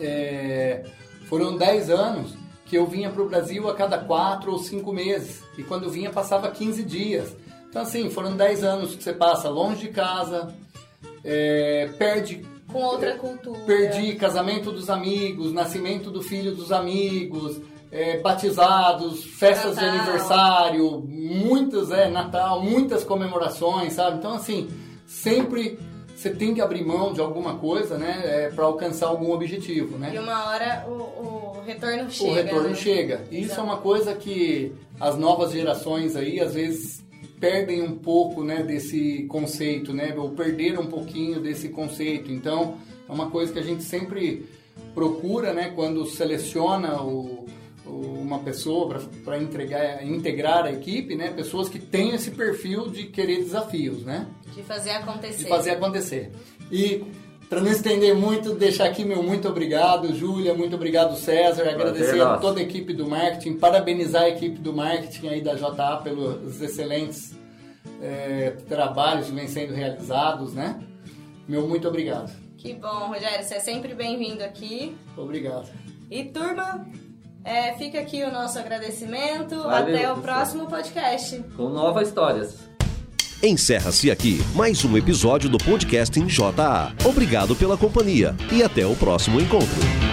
é, foram 10 anos que eu vinha para o Brasil a cada 4 ou 5 meses. E quando vinha, passava 15 dias. Então, assim, foram 10 anos que você passa longe de casa, é, perde Com outra cultura. Perdi casamento dos amigos, nascimento do filho dos amigos, é, batizados, festas de Natal. aniversário, muitas, é, Natal, muitas comemorações, sabe? Então, assim, sempre você tem que abrir mão de alguma coisa, né, é, para alcançar algum objetivo, né? E uma hora o, o retorno chega. o retorno né? chega. E Isso é uma coisa que as novas gerações aí, às vezes, perdem um pouco, né, desse conceito, né, ou perderam um pouquinho desse conceito. Então, é uma coisa que a gente sempre procura, né, quando seleciona o, o- uma pessoa para integrar, a equipe, né, pessoas que têm esse perfil de querer desafios, né? De fazer acontecer. de fazer acontecer. E para não estender muito, deixar aqui meu muito obrigado, Júlia, muito obrigado, César, agradecer a toda a equipe do marketing, parabenizar a equipe do marketing aí da JA pelos excelentes eh, trabalhos que vêm sendo realizados, né? Meu muito obrigado. Que bom, Rogério. Você é sempre bem-vindo aqui. Obrigado. E turma, é, fica aqui o nosso agradecimento. Valeu, Até o pessoal. próximo podcast. Com novas histórias. Encerra-se aqui mais um episódio do podcast em JA. Obrigado pela companhia e até o próximo encontro.